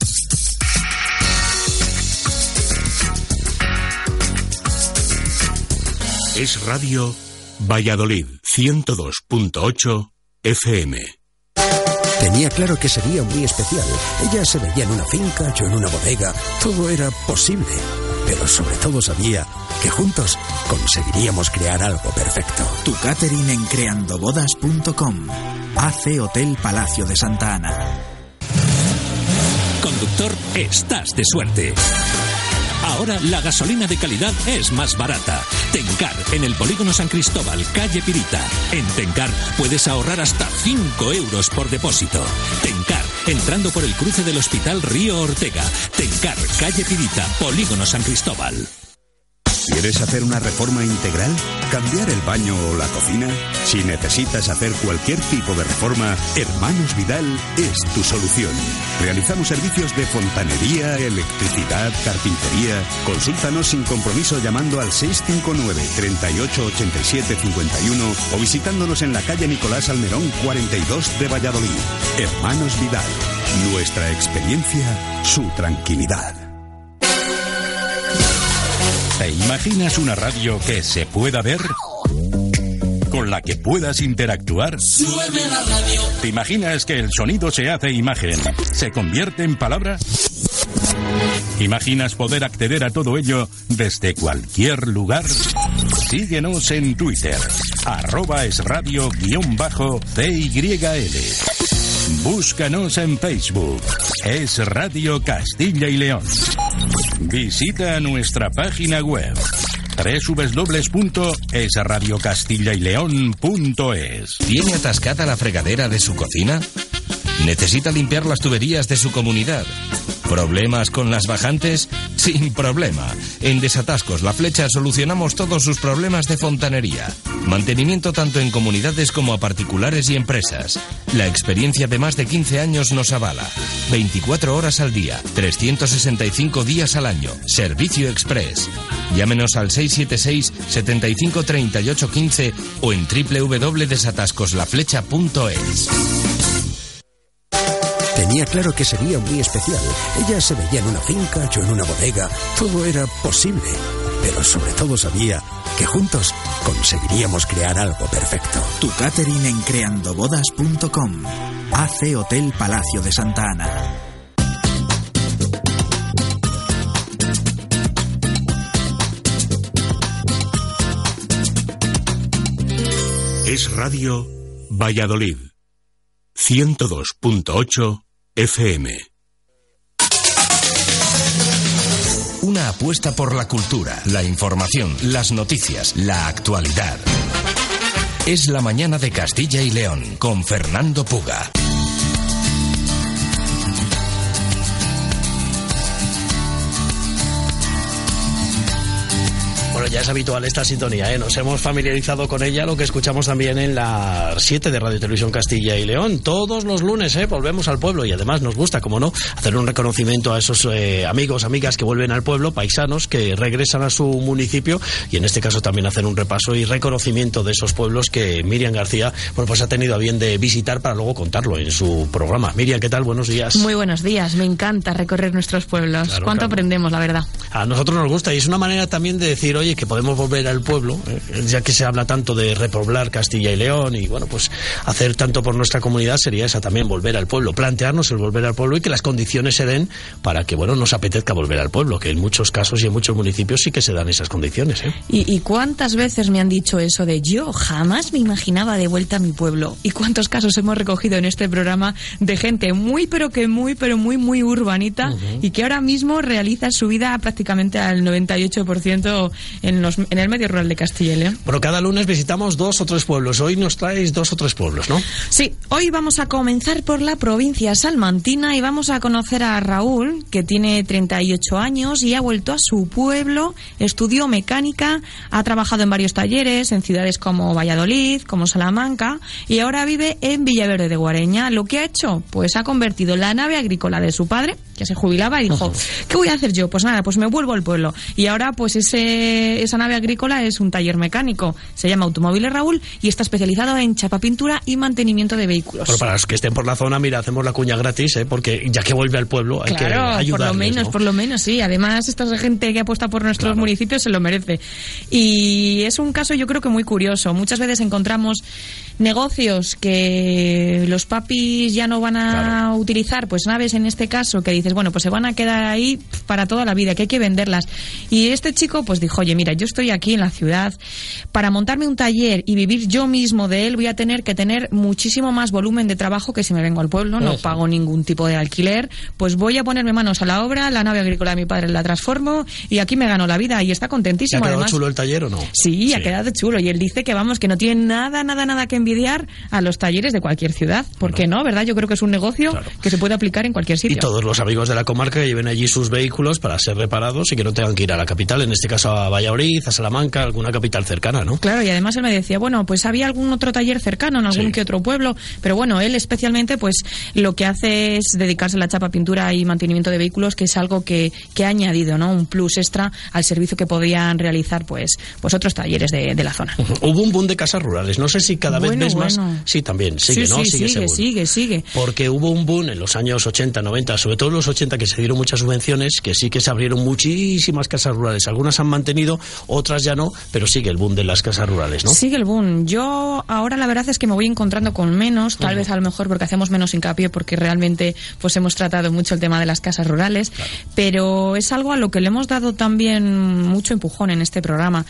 Speaker 6: Es Radio Valladolid 102.8 FM.
Speaker 22: Tenía claro que sería muy especial. Ella se veía en una finca, yo en una bodega. Todo era posible. Pero sobre todo sabía que juntos conseguiríamos crear algo perfecto.
Speaker 23: Tu catering en creandobodas.com. AC Hotel Palacio de Santa Ana.
Speaker 24: Conductor, estás de suerte. Ahora la gasolina de calidad es más barata. Tencar, en el Polígono San Cristóbal, calle Pirita. En Tencar puedes ahorrar hasta 5 euros por depósito. Tencar, entrando por el cruce del Hospital Río Ortega. Tencar, calle Pirita, Polígono San Cristóbal.
Speaker 8: ¿Quieres hacer una reforma integral? ¿Cambiar el baño o la cocina? Si necesitas hacer cualquier tipo de reforma, Hermanos Vidal es tu solución. Realizamos servicios de fontanería, electricidad, carpintería. Consúltanos sin compromiso llamando al 659 38 87 51 o visitándonos en la calle Nicolás Almerón 42 de Valladolid. Hermanos Vidal. Nuestra experiencia, su tranquilidad.
Speaker 25: ¿Te imaginas una radio que se pueda ver? ¿Con la que puedas interactuar?
Speaker 5: Súbeme la radio.
Speaker 25: ¿Te imaginas que el sonido se hace imagen? ¿Se convierte en palabra? ¿Imaginas poder acceder a todo ello desde cualquier lugar? Síguenos en Twitter, arroba es radio guion bajo CYL. Búscanos en Facebook, es Radio Castilla y León. Visita nuestra página web www.esradiocastillaileón.es
Speaker 1: ¿Tiene atascada la fregadera de su cocina? ¿Necesita limpiar las tuberías de su comunidad? ¿Problemas con las bajantes? Sin problema. En Desatascos La Flecha solucionamos todos sus problemas de fontanería. Mantenimiento tanto en comunidades como a particulares y empresas. La experiencia de más de 15 años nos avala. 24 horas al día, 365 días al año. Servicio Express. Llámenos al 676 75 38 15 o en www.desatascoslaflecha.es.
Speaker 22: Tenía claro que sería muy especial. Ella se veía en una finca, yo en una bodega. Todo era posible. Pero sobre todo sabía que juntos conseguiríamos crear algo perfecto.
Speaker 23: Tu catering en creandobodas.com. AC Hotel Palacio de Santa Ana.
Speaker 6: Es Radio Valladolid 102.8 FM.
Speaker 1: Una apuesta por la cultura, la información, las noticias, la actualidad. Es la mañana de Castilla y León con Fernando Puga.
Speaker 2: Ya es habitual esta sintonía, ¿eh? nos hemos familiarizado con ella, lo que escuchamos también en la 7 de Radio Televisión Castilla y León. Todos los lunes ¿eh? volvemos al pueblo y además nos gusta, como no, hacer un reconocimiento a esos eh, amigos, amigas que vuelven al pueblo, paisanos que regresan a su municipio y en este caso también hacer un repaso y reconocimiento de esos pueblos que Miriam García bueno, pues ha tenido a bien de visitar para luego contarlo en su programa. Miriam, ¿qué tal? Buenos días.
Speaker 26: Muy buenos días, me encanta recorrer nuestros pueblos.
Speaker 2: Claro,
Speaker 26: ¿Cuánto
Speaker 2: claro.
Speaker 26: aprendemos, la verdad?
Speaker 2: A nosotros nos gusta y es una manera también de decir, oye, que podemos volver al pueblo, eh, ya que se habla tanto de repoblar Castilla y León y bueno, pues hacer tanto por nuestra comunidad sería esa también, volver al pueblo, plantearnos el volver al pueblo y que las condiciones se den para que, bueno, nos apetezca volver al pueblo, que en muchos casos y en muchos municipios sí que se dan esas condiciones, ¿eh?
Speaker 26: ¿Y, y cuántas veces me han dicho eso de yo jamás me imaginaba de vuelta a mi pueblo? ¿Y cuántos casos hemos recogido en este programa de gente muy, pero que muy, pero muy, muy urbanita y que ahora mismo realiza su vida prácticamente al 98% en, los, en el medio rural de Castilla y León?
Speaker 2: Bueno, cada lunes visitamos dos o tres pueblos. Hoy nos traéis dos o tres pueblos, ¿no?
Speaker 26: Sí, hoy vamos a comenzar por la provincia salmantina y vamos a conocer a Raúl, que tiene 38 años y ha vuelto a su pueblo, estudió mecánica, ha trabajado en varios talleres en ciudades como Valladolid, como Salamanca y ahora vive en Villaverde de Guareña. Lo que ha hecho, pues ha convertido la nave agrícola de su padre
Speaker 12: ya se jubilaba y dijo, ¿qué voy a hacer yo? Pues nada, pues me vuelvo al pueblo. Y ahora pues ese, esa nave agrícola es un taller mecánico, se llama Automóviles Raúl y está especializado en chapa pintura y mantenimiento de vehículos.
Speaker 2: Pero para los que estén por la zona, mira, hacemos la cuña gratis, ¿eh? porque ya que vuelve al pueblo hay que
Speaker 12: Claro,
Speaker 2: ayudarles,
Speaker 12: por lo menos,
Speaker 2: ¿no?
Speaker 12: por lo menos, sí. Además, esta gente que apuesta por nuestros municipios se lo merece. Y es un caso, yo creo que muy curioso. Muchas veces encontramos negocios que los papis ya no van a utilizar, pues naves en este caso, que dices, bueno, pues se van a quedar ahí para toda la vida, que hay que venderlas. Y este chico, pues dijo, oye, mira, yo estoy aquí en la ciudad, para montarme un taller y vivir yo mismo de él, voy a tener que tener muchísimo más volumen de trabajo que si me vengo al pueblo, no pago ningún tipo de alquiler, pues voy a ponerme manos a la obra, la nave agrícola de mi padre la transformo y aquí me gano la vida y está
Speaker 2: ¿Te ha
Speaker 12: contentísimo
Speaker 2: quedado
Speaker 12: además.
Speaker 2: chulo el taller o no?
Speaker 12: Sí, ha quedado chulo. Y él dice que vamos, que no tiene nada, nada, nada que envidiar a los talleres de cualquier ciudad. ¿Por qué no? ¿Verdad? Yo creo que es un negocio que se puede aplicar en cualquier
Speaker 2: Y
Speaker 12: sitio.
Speaker 2: todos los amigos de la comarca que lleven allí sus vehículos para ser reparados y que no tengan que ir a la capital, en este caso a Valladolid, a Salamanca, alguna capital cercana, ¿no?
Speaker 12: Claro, y además él me decía, bueno, pues había algún otro taller cercano en algún que otro pueblo, pero bueno, él especialmente pues lo que hace es dedicarse a la chapa, pintura y mantenimiento de vehículos, que es algo que, que ha añadido, ¿no? Un plus extra al servicio que podían realizar pues, pues otros talleres de, de la zona.
Speaker 2: Hubo un boom de casas rurales. No sé si cada vez
Speaker 12: Bueno,
Speaker 2: ves más. Sí, también. Sigue,
Speaker 12: sí,
Speaker 2: ¿no?
Speaker 12: sí,
Speaker 2: sigue,
Speaker 12: sigue, sigue, sigue.
Speaker 2: Porque hubo un boom en los años 80, 90, sobre todo en los 80, que se dieron muchas subvenciones, que sí que se abrieron muchísimas casas rurales. Algunas han mantenido, otras ya no, pero sigue el boom de las casas rurales, ¿no?
Speaker 12: Sigue el boom. Yo ahora la verdad es que me voy encontrando con menos, tal vez a lo mejor porque hacemos menos hincapié, porque realmente pues hemos tratado mucho el tema de las casas rurales, pero es algo a lo que le hemos dado también mucho empujón en este programa.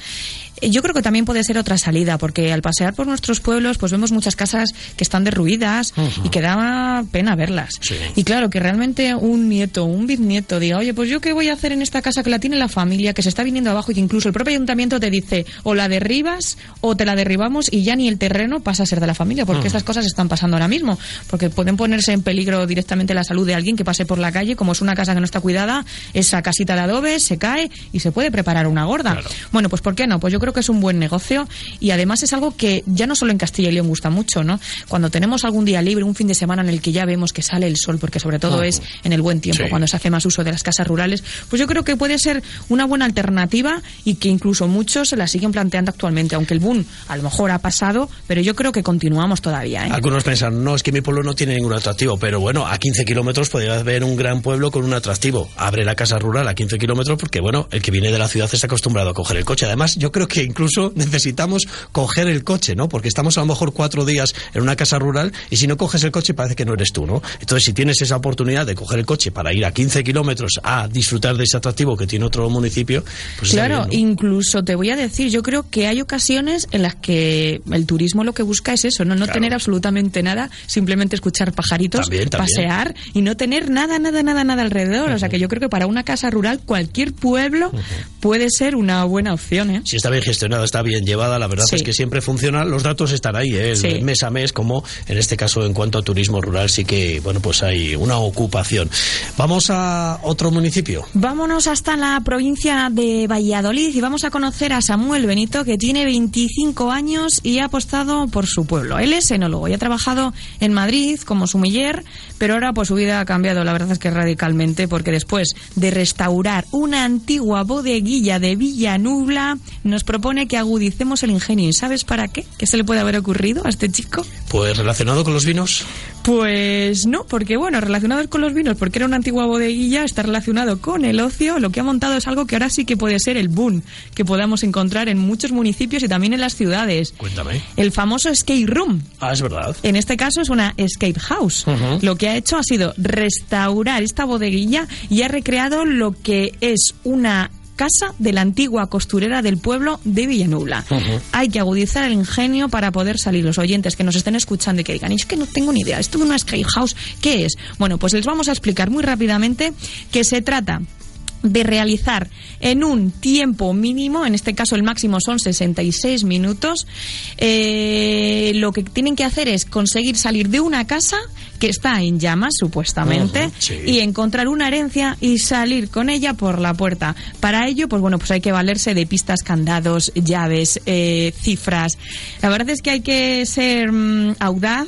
Speaker 12: Yo creo que también puede ser otra salida, porque al pasear por nuestros pueblos, pues vemos muchas casas que están derruidas y que da pena verlas. Y claro, que realmente un nieto, un bisnieto diga, oye, pues yo qué voy a hacer en esta casa que la tiene la familia, que se está viniendo abajo y que incluso el propio ayuntamiento te dice, o la derribas o te la derribamos y ya ni el terreno pasa a ser de la familia, porque
Speaker 2: Mm.
Speaker 12: estas cosas están pasando ahora mismo, porque pueden ponerse en peligro directamente la salud de alguien que pase por la calle, como es una casa que no está cuidada, esa casita de adobe se cae y se puede preparar una gorda. Bueno, pues ¿por qué no? Pues yo creo que es un buen negocio y además es algo que ya no solo en Castilla y León gusta mucho, ¿no? Cuando tenemos algún día libre, un fin de semana en el que ya vemos que sale el sol, porque sobre todo es en el buen tiempo,
Speaker 2: Sí.
Speaker 12: cuando se hace más uso de las casas rurales, pues yo creo que puede ser una buena alternativa y que incluso muchos se la siguen planteando actualmente, aunque el boom a lo mejor ha pasado, pero yo creo que continuamos todavía. ¿eh?
Speaker 2: Algunos piensan, no, es que mi pueblo no tiene ningún atractivo, pero bueno, a 15 kilómetros podría haber un gran pueblo con un atractivo. Abre la casa rural a 15 kilómetros porque, bueno, el que viene de la ciudad está acostumbrado a coger el coche. Además, yo creo que incluso necesitamos coger el coche, ¿no? Porque estamos a lo mejor cuatro días en una casa rural y si no coges el coche parece que no eres tú, ¿no? Entonces, si tienes esa oportunidad de coger el coche para ir a 15 kilómetros a disfrutar de ese atractivo que tiene otro municipio, pues
Speaker 12: Claro,
Speaker 2: bien, ¿no?
Speaker 12: incluso te voy a decir, yo creo que hay ocasiones en las que el turismo lo que busca es eso, no, no tener absolutamente nada, simplemente escuchar pajaritos,
Speaker 2: También, también.
Speaker 12: pasear y no tener nada, nada, nada, nada alrededor. O sea que yo creo que para una casa rural cualquier pueblo puede ser una buena opción. ¿eh?
Speaker 2: Si está bien gestionada, está bien llevada, la verdad
Speaker 12: Sí.
Speaker 2: es que siempre funciona. Los datos están ahí, ¿eh? El
Speaker 12: Sí.
Speaker 2: mes a mes, como en este caso en cuanto a turismo rural, sí que, bueno, pues hay una ocupación. Vamos a otro municipio.
Speaker 12: Vámonos hasta la provincia de Valladolid y vamos a conocer a Samuel Benito, que tiene 25 años y ha apostado por su pueblo. Él es enólogo y ha trabajado en Madrid como sumiller, pero ahora pues su vida ha cambiado, la verdad es que radicalmente, porque después de restaurar una antigua bodeguilla de Villanubla, nos propone que agudicemos el ingenio. ¿Y sabes para qué? ¿Qué se le puede haber ocurrido a este chico?
Speaker 2: Pues relacionado con los vinos.
Speaker 12: Pues no, porque bueno, relacionado con los vinos, porque era una antigua bodeguilla, está relacionado con el ocio, lo que ha montado es algo que ahora sí que puede ser el boom que podamos encontrar en muchos municipios y también en las ciudades.
Speaker 2: Cuéntame.
Speaker 12: El famoso skate room.
Speaker 2: Ah, es verdad.
Speaker 12: En este caso es una skate house. Lo que ha hecho ha sido restaurar esta bodeguilla y ha recreado lo que es una casa de la antigua costurera del pueblo de Villanubla. Hay que agudizar el ingenio para poder salir los oyentes que nos estén escuchando y que digan, es que no tengo ni idea, esto de una skate house, ¿qué es? Bueno, pues les vamos a explicar muy rápidamente que se trata de realizar en un tiempo mínimo, en este caso el máximo son 66 minutos, eh, lo que tienen que hacer es conseguir salir de una casa que está en llamas, supuestamente,
Speaker 2: sí.
Speaker 12: y encontrar una herencia y salir con ella por la puerta. Para ello, pues bueno, pues hay que valerse de pistas, candados, llaves, eh, cifras. La verdad es que hay que ser mm, audaz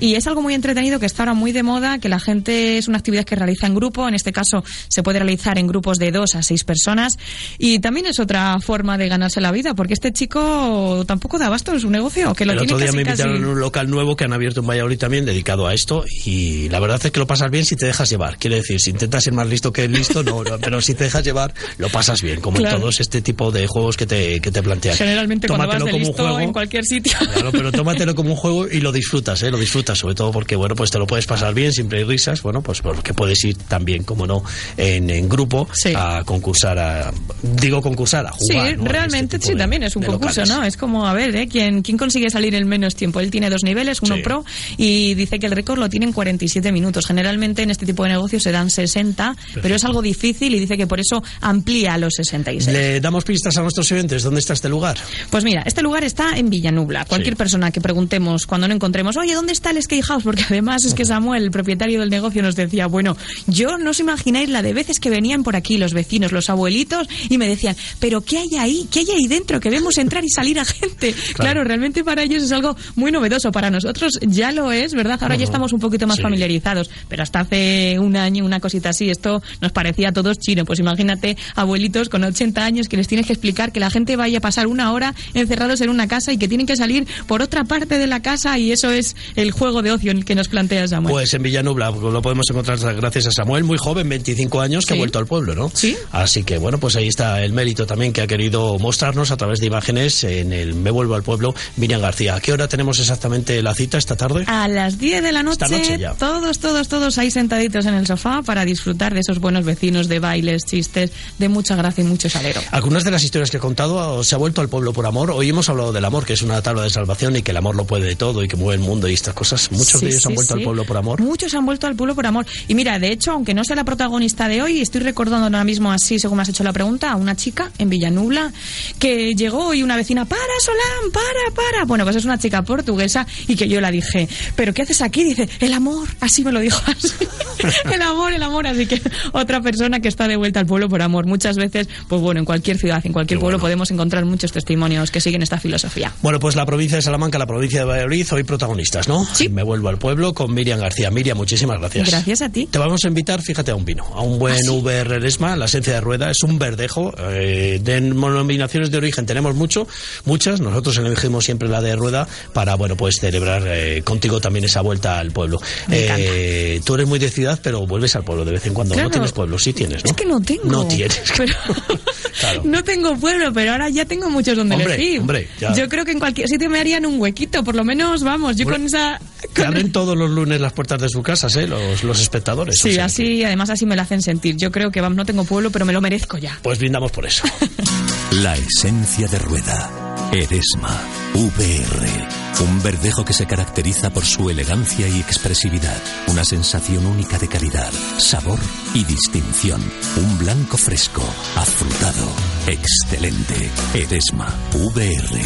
Speaker 12: y es algo muy entretenido que está ahora muy de moda, que la gente es una actividad que realiza en grupo, en este caso se puede realizar en grupos de dos a seis personas y también es otra forma de ganarse la vida, porque este chico tampoco da abasto en su negocio, que lo
Speaker 2: el
Speaker 12: tiene
Speaker 2: otro día
Speaker 12: casi,
Speaker 2: me invitaron
Speaker 12: casi-
Speaker 2: en un local nuevo que han abierto en Valladolid también dedicado a esto y la verdad es que lo pasas bien si te dejas llevar. Quiere decir, si intentas ser más listo que listo, no, no, pero si te dejas llevar, lo pasas bien, como
Speaker 12: Claro.
Speaker 2: en todos este tipo de juegos que te, que te plantean.
Speaker 12: Generalmente cuando vas
Speaker 2: Tómatelo
Speaker 12: de
Speaker 2: como un
Speaker 12: listo
Speaker 2: juego.
Speaker 12: en cualquier sitio.
Speaker 2: Claro, pero tómatelo como un juego y lo disfrutas, ¿eh? Lo disfrutas, sobre todo porque, bueno, pues te lo puedes pasar bien, siempre hay risas, bueno, pues porque puedes ir también, como no, en, en grupo a concursar, a, digo concursar, a
Speaker 12: Sí,
Speaker 2: jugar. ¿no? En
Speaker 12: realmente
Speaker 2: este
Speaker 12: sí,
Speaker 2: de-
Speaker 12: también es un concurso,
Speaker 2: locales.
Speaker 12: ¿no? Es como, a ver, ¿eh? ¿Quién, ¿quién consigue salir en menos tiempo? Él tiene dos niveles, uno
Speaker 2: Sí.
Speaker 12: pro, y dice que el récord lo tiene en 47 minutos. Generalmente en este tipo de negocios se dan 60, pero es algo difícil y dice que por eso amplía a los 66.
Speaker 2: Le damos pistas a nuestros oyentes. ¿Dónde está este lugar?
Speaker 12: Pues mira, este lugar está en Villanubla. Cualquier persona que preguntemos cuando no encontremos, oye, ¿dónde está el skate house? Porque además es que Samuel, el propietario del negocio, nos decía, bueno, yo no os imagináis la de veces que venían por aquí los vecinos, los abuelitos, y me decían, pero ¿qué hay ahí? ¿Qué hay ahí dentro? Que vemos entrar y salir a gente. Claro, realmente para ellos es algo muy novedoso. Para nosotros ya lo es, ¿verdad? Ahora ya estamos un poquito más
Speaker 2: Sí.
Speaker 12: familiarizados, pero hasta hace un año, una cosita así, esto nos parecía a todos chino. Pues imagínate abuelitos con 80 años que les tienes que explicar que la gente vaya a pasar una hora encerrados en una casa y que tienen que salir por otra parte de la casa y eso es el juego de ocio en el que nos plantea Samuel.
Speaker 2: Pues en Villanubla lo podemos encontrar gracias a Samuel, muy joven, 25 años, que
Speaker 12: Sí.
Speaker 2: ha vuelto al pueblo, ¿no?
Speaker 12: Sí.
Speaker 2: Así que bueno, pues ahí está el mérito también que ha querido mostrarnos a través de imágenes en el Me Vuelvo al Pueblo, Miriam García. ¿A qué hora tenemos exactamente la cita esta tarde?
Speaker 12: A las 10 de la noche,
Speaker 2: noche ya.
Speaker 12: todos, todos, todos ahí sentaditos en el sofá para disfrutar de esos buenos vecinos, de bailes, chistes, de mucha gracia y mucho salero.
Speaker 2: Algunas de las historias que he contado se ha vuelto al pueblo por amor. Hoy hemos hablado del amor, que es una tabla de salvación y que el amor lo puede de todo y que mueve el mundo y estas cosas. Muchos
Speaker 12: Sí,
Speaker 2: de ellos han
Speaker 12: sí,
Speaker 2: vuelto
Speaker 12: sí.
Speaker 2: al pueblo por amor.
Speaker 12: Muchos han vuelto al pueblo por amor. Y mira, de hecho, aunque no sea la protagonista de hoy, estoy recordando ahora mismo así, según me has hecho la pregunta, a una chica en Villanubla que llegó y una vecina, para Solán, para, para. Bueno, pues es una chica portuguesa y que yo la dije, ¿pero qué haces aquí? Dice, el amor. Así me lo dijo así. el amor, el amor. Así que otra persona que está de vuelta al pueblo por amor. Muchas veces, pues bueno, en cualquier ciudad, en cualquier pueblo podemos encontrar muchos testimonios que siguen esta filosofía.
Speaker 2: Bueno, pues la provincia de Salamanca, la provincia de Valladolid, hoy protagonistas, ¿no? Sí. Me vuelvo al pueblo con Miriam García. Miriam, muchísimas gracias.
Speaker 12: Gracias a ti.
Speaker 2: Te vamos a invitar, fíjate, a un vino, a un buen
Speaker 12: ¿Ah, sí?
Speaker 2: Uber Eresma, la esencia de rueda, es un verdejo. Eh, de denominaciones de origen tenemos mucho, muchas, nosotros elegimos siempre la de rueda para, bueno, pues celebrar eh, contigo también esa vuelta al pueblo. Eh, tú eres muy de ciudad, pero vuelves al pueblo de vez en cuando.
Speaker 12: Claro.
Speaker 2: No tienes pueblo, sí tienes, ¿no?
Speaker 12: Es que no tengo.
Speaker 2: No tienes.
Speaker 12: Pero-
Speaker 2: Claro.
Speaker 12: No tengo pueblo, pero ahora ya tengo muchos donde
Speaker 2: Hombre,
Speaker 12: elegir.
Speaker 2: hombre, ya.
Speaker 12: Yo creo que en cualquier sitio me harían un huequito, por lo menos, vamos, yo con esa...
Speaker 2: Que abren todos los lunes las puertas de sus casas, ¿eh? Los, los espectadores. o
Speaker 12: Sí,
Speaker 2: sea
Speaker 12: así, además así me lo hacen sentir. Yo creo que, vamos, no tengo pueblo, pero me lo merezco ya.
Speaker 2: Pues brindamos por eso.
Speaker 27: La esencia de rueda. Eresma. VR. Un verdejo que se caracteriza por su elegancia y expresividad. Una sensación única de calidad, sabor y distinción. Un blanco fresco, afrutado, excelente. Eresma. VR.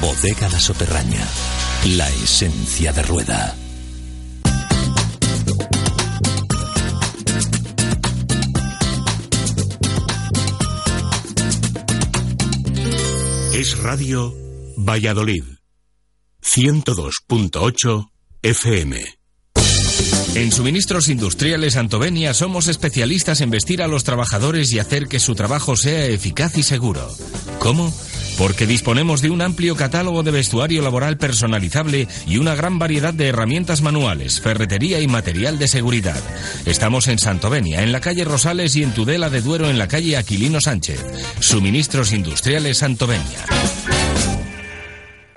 Speaker 27: Bodega La Soterraña. La esencia de rueda.
Speaker 28: Es Radio Valladolid. 102.8 FM.
Speaker 1: En Suministros Industriales Antovenia somos especialistas en vestir a los trabajadores y hacer que su trabajo sea eficaz y seguro. ¿Cómo? Porque disponemos de un amplio catálogo de vestuario laboral personalizable y una gran variedad de herramientas manuales, ferretería y material de seguridad. Estamos en Santovenia, en la calle Rosales y en Tudela de Duero en la calle Aquilino Sánchez. Suministros Industriales Santovenia.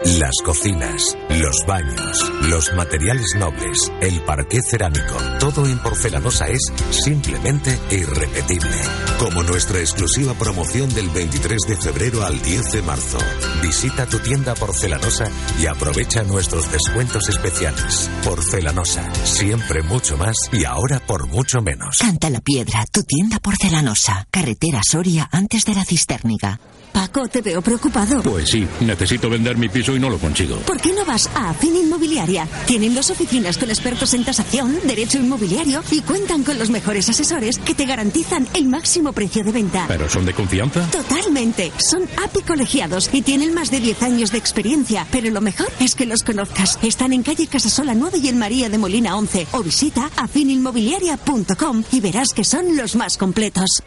Speaker 6: Las cocinas, los baños, los materiales nobles, el parqué cerámico, todo en porcelanosa es simplemente irrepetible. Como nuestra exclusiva promoción del 23 de febrero al 10 de marzo. Visita tu tienda porcelanosa y aprovecha nuestros descuentos especiales. Porcelanosa, siempre mucho más y ahora por mucho menos.
Speaker 23: Canta la Piedra, tu tienda porcelanosa. Carretera Soria antes de la Cisterniga.
Speaker 29: Paco, te veo preocupado.
Speaker 25: Pues sí, necesito vender mi piso y no lo consigo.
Speaker 29: ¿Por qué no vas a Afin Inmobiliaria? Tienen dos oficinas con expertos en tasación, derecho inmobiliario y cuentan con los mejores asesores que te garantizan el máximo precio de venta.
Speaker 25: ¿Pero son de confianza?
Speaker 29: Totalmente. Son API colegiados y tienen más de 10 años de experiencia. Pero lo mejor es que los conozcas. Están en calle Casasola 9 y en María de Molina 11. O visita afininmobiliaria.com y verás que son los más completos.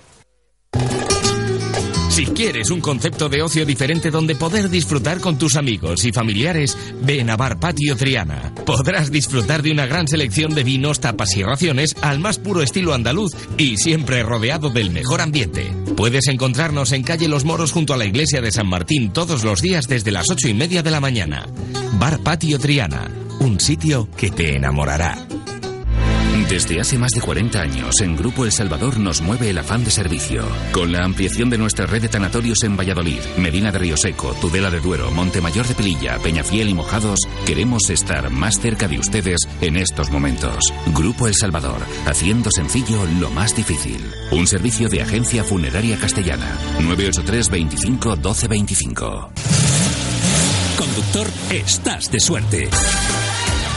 Speaker 1: Si quieres un concepto de ocio diferente donde poder disfrutar con tus amigos y familiares, ven a Bar Patio Triana. Podrás disfrutar de una gran selección de vinos, tapas y raciones al más puro estilo andaluz y siempre rodeado del mejor ambiente. Puedes encontrarnos en calle Los Moros junto a la iglesia de San Martín todos los días desde las ocho y media de la mañana. Bar Patio Triana, un sitio que te enamorará.
Speaker 24: Desde hace más de 40 años, en Grupo El Salvador nos mueve el afán de servicio. Con la ampliación de nuestra red de tanatorios en Valladolid, Medina de Río Seco, Tudela de Duero, Montemayor de Pelilla, Peñafiel y Mojados, queremos estar más cerca de ustedes en estos momentos. Grupo El Salvador, haciendo sencillo lo más difícil. Un servicio de agencia funeraria castellana. 983 25 12 25. Conductor, estás de suerte.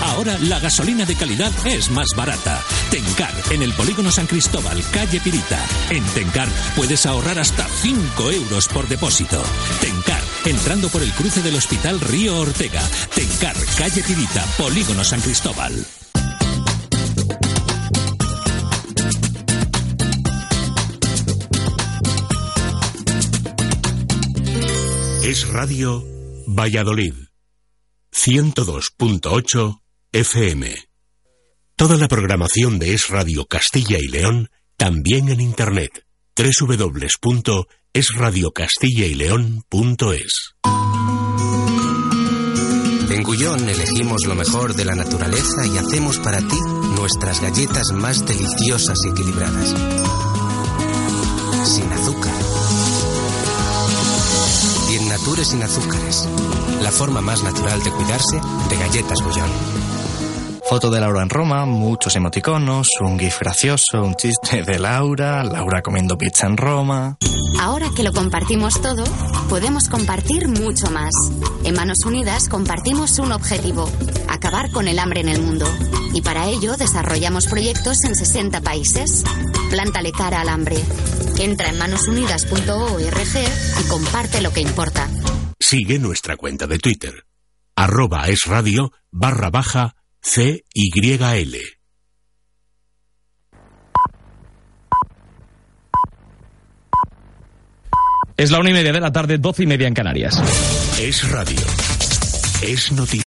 Speaker 24: Ahora la gasolina de calidad es más barata. Tencar, en el polígono San Cristóbal, calle Pirita. En Tencar puedes ahorrar hasta 5 euros por depósito. Tencar, entrando por el cruce del Hospital Río Ortega. Tencar, calle Pirita, polígono San Cristóbal.
Speaker 6: Es Radio Valladolid. 102.8 FM. Toda la programación de Es Radio Castilla y León también en Internet. www.esradiocastillayleón.es
Speaker 30: En Gullón elegimos lo mejor de la naturaleza y hacemos para ti nuestras galletas más deliciosas y equilibradas. Sin azúcar. Bien Nature sin azúcares. La forma más natural de cuidarse de galletas Gullón.
Speaker 31: Foto de Laura en Roma, muchos emoticonos, un gif gracioso, un chiste de Laura, Laura comiendo pizza en Roma.
Speaker 32: Ahora que lo compartimos todo, podemos compartir mucho más. En Manos Unidas compartimos un objetivo, acabar con el hambre en el mundo. Y para ello desarrollamos proyectos en 60 países. Plántale cara al hambre. Entra en manosunidas.org y comparte lo que importa.
Speaker 6: Sigue nuestra cuenta de Twitter. Arroba es radio barra baja CYL.
Speaker 13: Es la una y media de la tarde, doce y media en Canarias.
Speaker 6: Es radio. Es noticia.